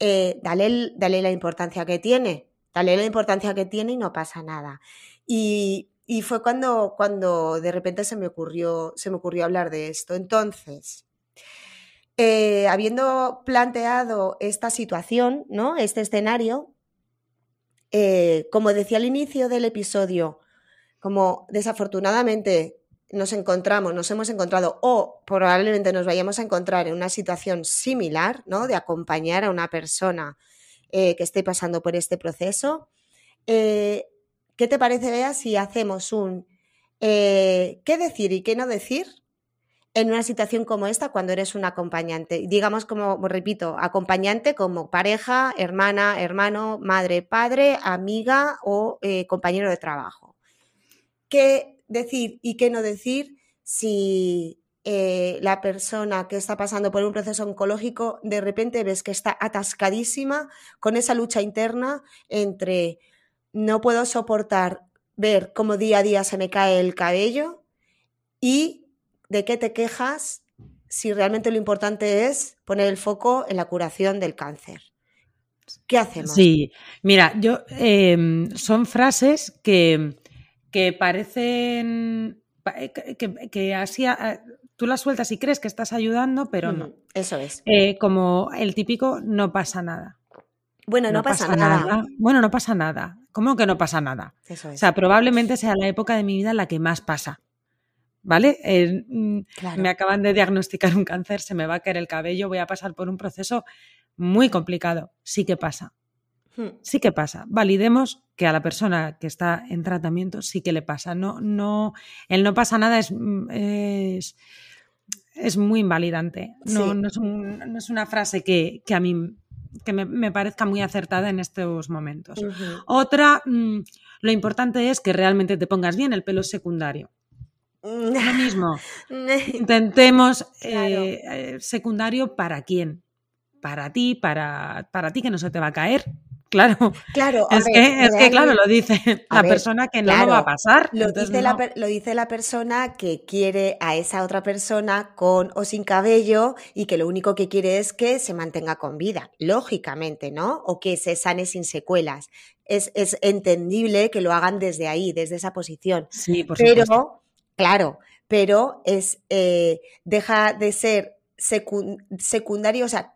eh, dale, dale, la importancia que tiene, dale la importancia que tiene y no pasa nada. Y, fue cuando, cuando de repente se me ocurrió, se me ocurrió hablar de esto. Entonces, eh, habiendo planteado esta situación, ¿no? Este escenario, eh, como decía al inicio del episodio, como desafortunadamente nos encontramos, nos hemos encontrado o probablemente nos vayamos a encontrar en una situación similar, ¿no? De acompañar a una persona eh, que esté pasando por este proceso. Eh, ¿Qué te parece, Bea, si hacemos un qué decir y qué no decir en una situación como esta cuando eres un acompañante. Digamos como, repito, acompañante como pareja, hermana, hermano, madre, padre, amiga o eh, compañero de trabajo. ¿Qué decir y qué no decir si eh, la persona que está pasando por un proceso oncológico, de repente ves que está atascadísima con esa lucha interna entre no puedo soportar ver cómo día a día se me cae el cabello y de qué te quejas si realmente lo importante es poner el foco en la curación del cáncer. ¿Qué hacemos? Sí, mira, yo em, son frases que, que parecen eh, que, así tú las sueltas y crees que estás ayudando, pero no. Eso es. Eh, como el típico no pasa nada. Bueno, no, pasa, nada. Bueno, no pasa nada. ¿Cómo que no pasa nada? Eso es. O sea, probablemente sea la época de mi vida en la que más pasa. ¿Vale? Mm, me acaban de diagnosticar un cáncer, se me va a caer el cabello, voy a pasar por un proceso muy complicado. Sí que pasa. Hmm. Sí que pasa. Validemos que a la persona que está en tratamiento sí que le pasa. No, no, el no pasa nada es, mm, es, muy invalidante. No, no, es una frase que, a mí que me, parezca muy acertada en estos momentos. Otra, mm, lo importante es que realmente te pongas bien el pelo secundario. Lo <laughs> mismo. Intentemos eh, eh, secundario para quién. Para ti, para, para ti que no se te va a caer, <laughs> Claro, claro es, que, claro, lo dice la persona que no lo va a pasar. Lo dice, la, lo dice la persona que quiere a esa otra persona con o sin cabello y que lo único que quiere es que se mantenga con vida, lógicamente, ¿no? O que se sane sin secuelas. Es, entendible que lo hagan desde ahí, desde esa posición. Sí, por pero, Claro, pero es, eh, deja de ser secundario, o sea,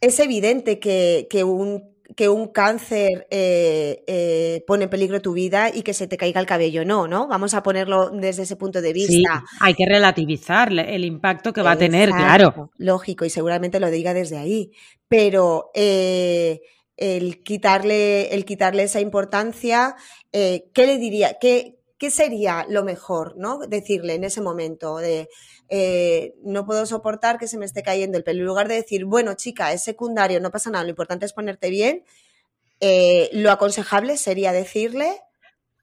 es evidente que, que un que un cáncer eh, eh, pone en peligro tu vida y que se te caiga el cabello. No, ¿no? Vamos a ponerlo desde ese punto de vista. Sí, hay que relativizar el impacto que va a tener, claro. Lógico, y seguramente lo diga desde ahí. Pero eh, el, quitarle, el quitarle esa importancia, ¿qué le diría? ¿Qué, ¿Qué sería lo mejor, ¿no? Decirle en ese momento de eh, no puedo soportar que se me esté cayendo el pelo. En lugar de decir, bueno, chica, es secundario, no pasa nada, lo importante es ponerte bien, eh, lo aconsejable sería decirle.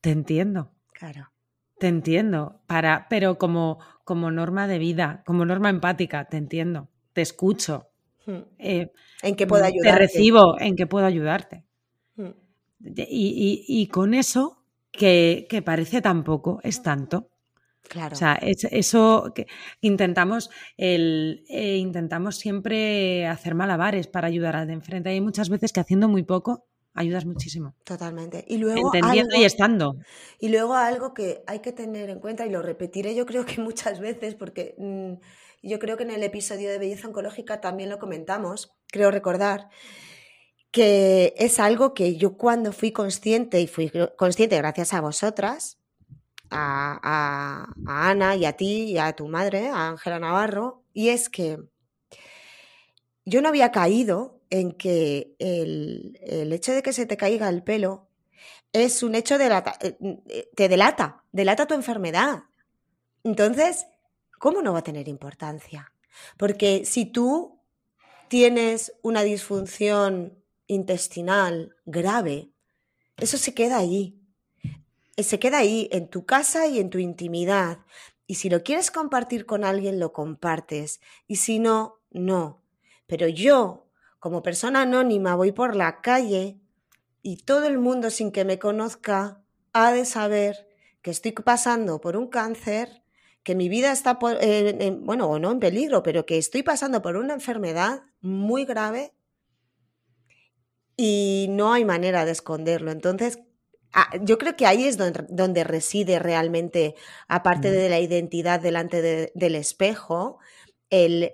Te entiendo. Claro. Te entiendo. Para, pero como, como norma de vida, como norma empática, te entiendo. Te escucho. Hmm. Eh, ¿En qué puedo ayudarte? Te recibo, en qué puedo ayudarte. Hmm. Y, con eso, que, que parece tan poco, es tanto. Claro. O sea, eso que intentamos, el, eh, intentamos siempre hacer malabares para ayudar al de enfrente. Hay muchas veces que haciendo muy poco ayudas muchísimo. Totalmente. Y luego Entendiendo y estando. Y luego algo que hay que tener en cuenta, y lo repetiré yo creo que <laughs> muchas veces, porque mm, yo creo que en el episodio de belleza oncológica también lo comentamos, creo recordar, que es algo que yo cuando fui consciente, y fui consciente gracias a vosotras, a, Ana y a ti y a tu madre, a Ángela Navarro, y es que yo no había caído en que el, hecho de que se te caiga el pelo es un hecho de eh, eh, te delata, delata tu enfermedad. Entonces, ¿cómo no va a tener importancia? Porque si tú tienes una disfunción intestinal grave, eso se queda ahí. Eh, se queda ahí, en tu casa y en tu intimidad. Y si lo quieres compartir con alguien, lo compartes. Y si no, no. Pero yo, como persona anónima, voy por la calle y todo el mundo sin que me conozca ha de saber que estoy pasando por un cáncer, que mi vida está, bueno, o no en peligro, pero que estoy pasando por una enfermedad muy grave y no hay manera de esconderlo. Entonces, Ah, yo creo que ahí es donde, reside realmente, aparte de la identidad delante del espejo, el,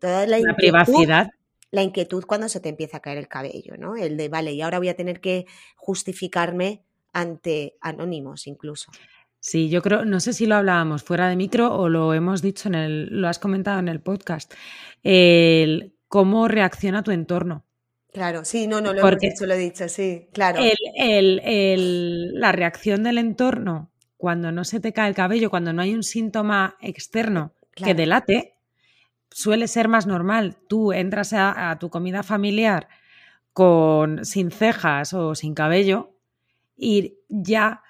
toda la, privacidad. La inquietud cuando se te empieza a caer el cabello, ¿no? El de, vale, y ahora voy a tener que justificarme ante anónimos incluso. Sí, yo creo, no sé si lo hablábamos fuera de micro o lo hemos dicho en el, lo has comentado en el podcast, el cómo reacciona tu entorno. Claro, sí, no, no, lo he dicho, lo he dicho, sí, claro. la reacción del entorno cuando no se te cae el cabello, cuando no hay un síntoma externo que delate, suele ser más normal. Tú entras a, tu comida familiar con sin cejas o sin cabello y ya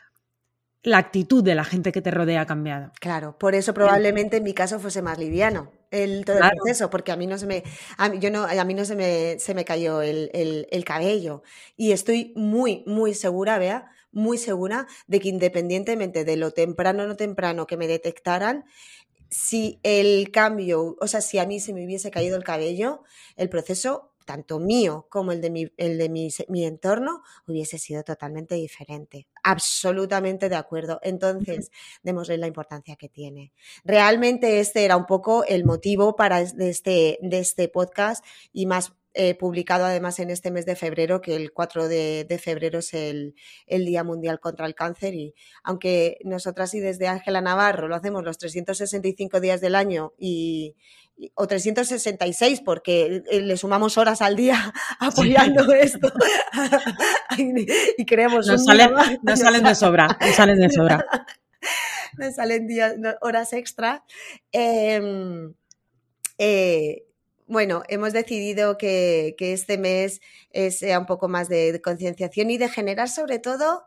la actitud de la gente que te rodea ha cambiado. Claro, por eso probablemente en mi caso fuese más liviano el todo el proceso, porque a mí no se me, a mí, yo no, a mí no se me, se me cayó el, el, cabello. Y estoy muy, muy segura, vea, muy segura de que independientemente de lo temprano o no temprano que me detectaran, si el cambio, o sea, si a mí se me hubiese caído el cabello, el proceso tanto mío como el de, mi, el de mi, entorno, hubiese sido totalmente diferente. Absolutamente de acuerdo. Entonces, démosle la importancia que tiene. Realmente este era un poco el motivo para de este, de este podcast y más eh, publicado además en este mes de febrero, que el 4 de, febrero es el, el, Día Mundial contra el Cáncer. Y aunque nosotras y desde Ángela Navarro lo hacemos los 365 días del año y, o 366 porque eh, le sumamos horas al día <laughs> apoyando <laughs> esto <laughs> y creemos no, salen, no salen de sobra no salen de sobra no salen días, horas extra em, eh, bueno, hemos decidido que, este mes eh, sea un poco más de concienciación y de generar sobre todo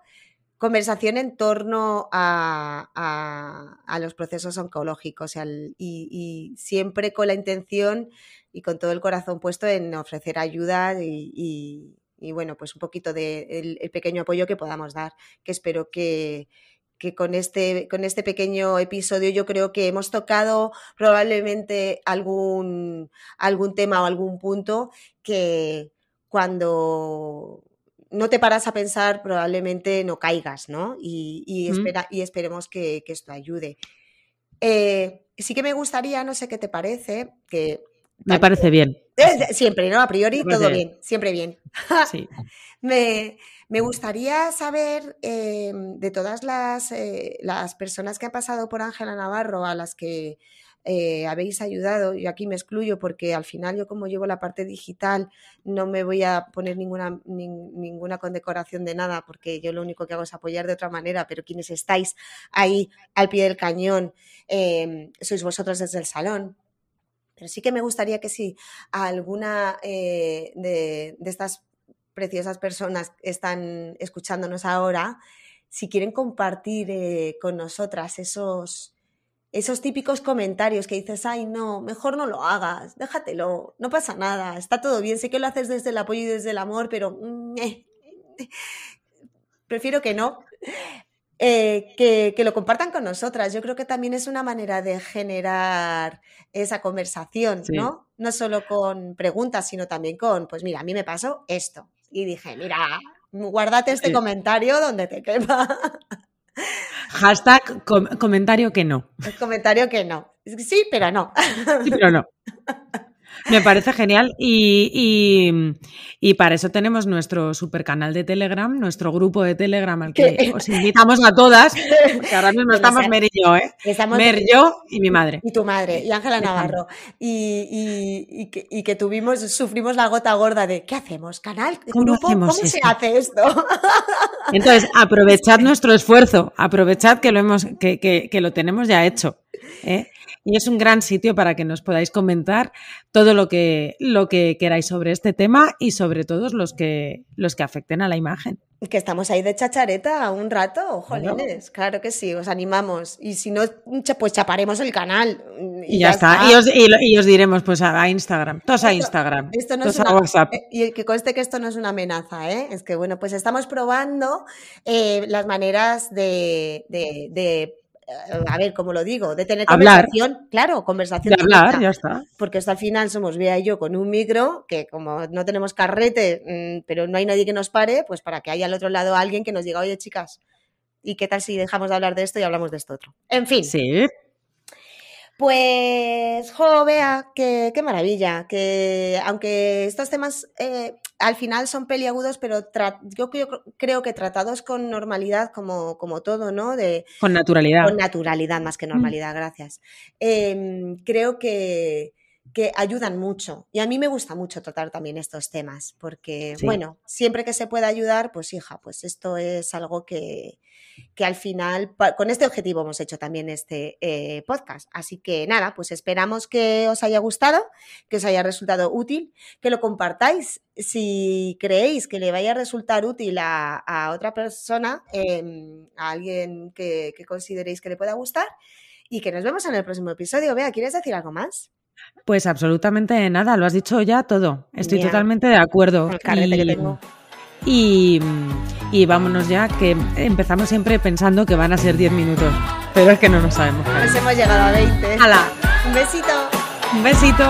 conversación en torno a, los procesos oncológicos y, siempre con la intención y con todo el corazón puesto en ofrecer ayuda y, bueno, pues un poquito de el, pequeño apoyo que podamos dar, que espero que, con este, con este pequeño episodio yo creo que hemos tocado probablemente algún, algún tema o algún punto que cuando no te paras a pensar, probablemente no caigas, ¿no? Y, espera, y esperemos que, esto ayude. Eh, sí que me gustaría, no sé qué te parece, que... Me parece bien. Siempre, ¿no? A priori todo bien, siempre bien. Sí. <laughs> me, gustaría saber em, de todas las, eh, las personas que han pasado por Ángela Navarro, a las que eh, habéis ayudado, yo aquí me excluyo porque al final yo como llevo la parte digital no me voy a poner ninguna, ninguna condecoración de nada porque yo lo único que hago es apoyar de otra manera, pero quienes estáis ahí al pie del cañón em, sois vosotros desde el salón. Pero sí que me gustaría que si alguna eh, de, estas preciosas personas están escuchándonos ahora, si quieren compartir eh, con nosotras esos, esos típicos comentarios que dices, ay, no, mejor no lo hagas, déjatelo, no pasa nada, está todo bien, sé que lo haces desde el apoyo y desde el amor, pero mm, eh, prefiero que no. Eh, que, lo compartan con nosotras. Yo creo que también es una manera de generar esa conversación, ¿no? No solo con preguntas, sino también con, pues mira, a mí me pasó esto. Y dije, mira, guárdate este comentario donde te quepa. Hashtag comentario que no. El comentario que no. Sí, pero no. Sí, pero no. <laughs> Me parece genial y, para eso tenemos nuestro super canal de Telegram, nuestro grupo de Telegram al que os invitamos a todas, porque ahora mismo <laughs> estamos Mer y yo, ¿eh? Mer, yo y mi madre. Y tu madre, y Ángela Navarro. Y, que, tuvimos, sufrimos la gota gorda de ¿qué hacemos? ¿Canal? ¿Cómo ¿Cómo se hace esto? <laughs> Entonces, aprovechad nuestro esfuerzo, aprovechad que lo hemos, que, que lo tenemos ya hecho. ¿eh? Y es un gran sitio para que nos podáis comentar todo lo que, lo que queráis sobre este tema y sobre todo los que, los que afecten a la imagen. Que estamos ahí de chachareta un rato, jolines, claro que sí, os animamos. Y si no, pues chaparemos el canal. Y, ya, está. Y, os, diremos, pues a, Instagram, todos a Instagram, esto no es a WhatsApp. Eh, y que conste que esto no es una amenaza, ¿eh? Es que, bueno, pues estamos probando eh, las maneras de, de a ver, ¿cómo lo digo? De tener conversación, claro, conversación. De hablar, ya está. Porque hasta al final somos Bea y yo con un micro, que como no tenemos carrete, mm, pero no hay nadie que nos pare, pues para que haya al otro lado alguien que nos diga, oye, chicas, ¿y qué tal si dejamos de hablar de esto y hablamos de esto otro? En fin. Sí. Pues, jo, vea, qué, maravilla, que aunque estos temas eh, al final son peliagudos, pero yo creo, que tratados con normalidad, como, como todo, ¿no? De, con naturalidad. Con naturalidad más que mm. normalidad, gracias. Em, creo que, que ayudan mucho. Y a mí me gusta mucho tratar también estos temas, porque, bueno, siempre que se pueda ayudar, pues hija, pues esto es algo que, que al final, con este objetivo hemos hecho también este eh, podcast. Así que nada, pues esperamos que os haya gustado, que os haya resultado útil, que lo compartáis si creéis que le vaya a resultar útil a, otra persona, em, a alguien que, consideréis que le pueda gustar. Y que nos vemos en el próximo episodio. Vea, ¿quieres decir algo más? Pues absolutamente nada, lo has dicho ya todo. Estoy totalmente de acuerdo. Y, y, vámonos ya, que empezamos siempre pensando que van a ser 10 minutos, pero es que no lo sabemos. Pues hemos llegado a 20. ¡Hala! Un besito. Un besito.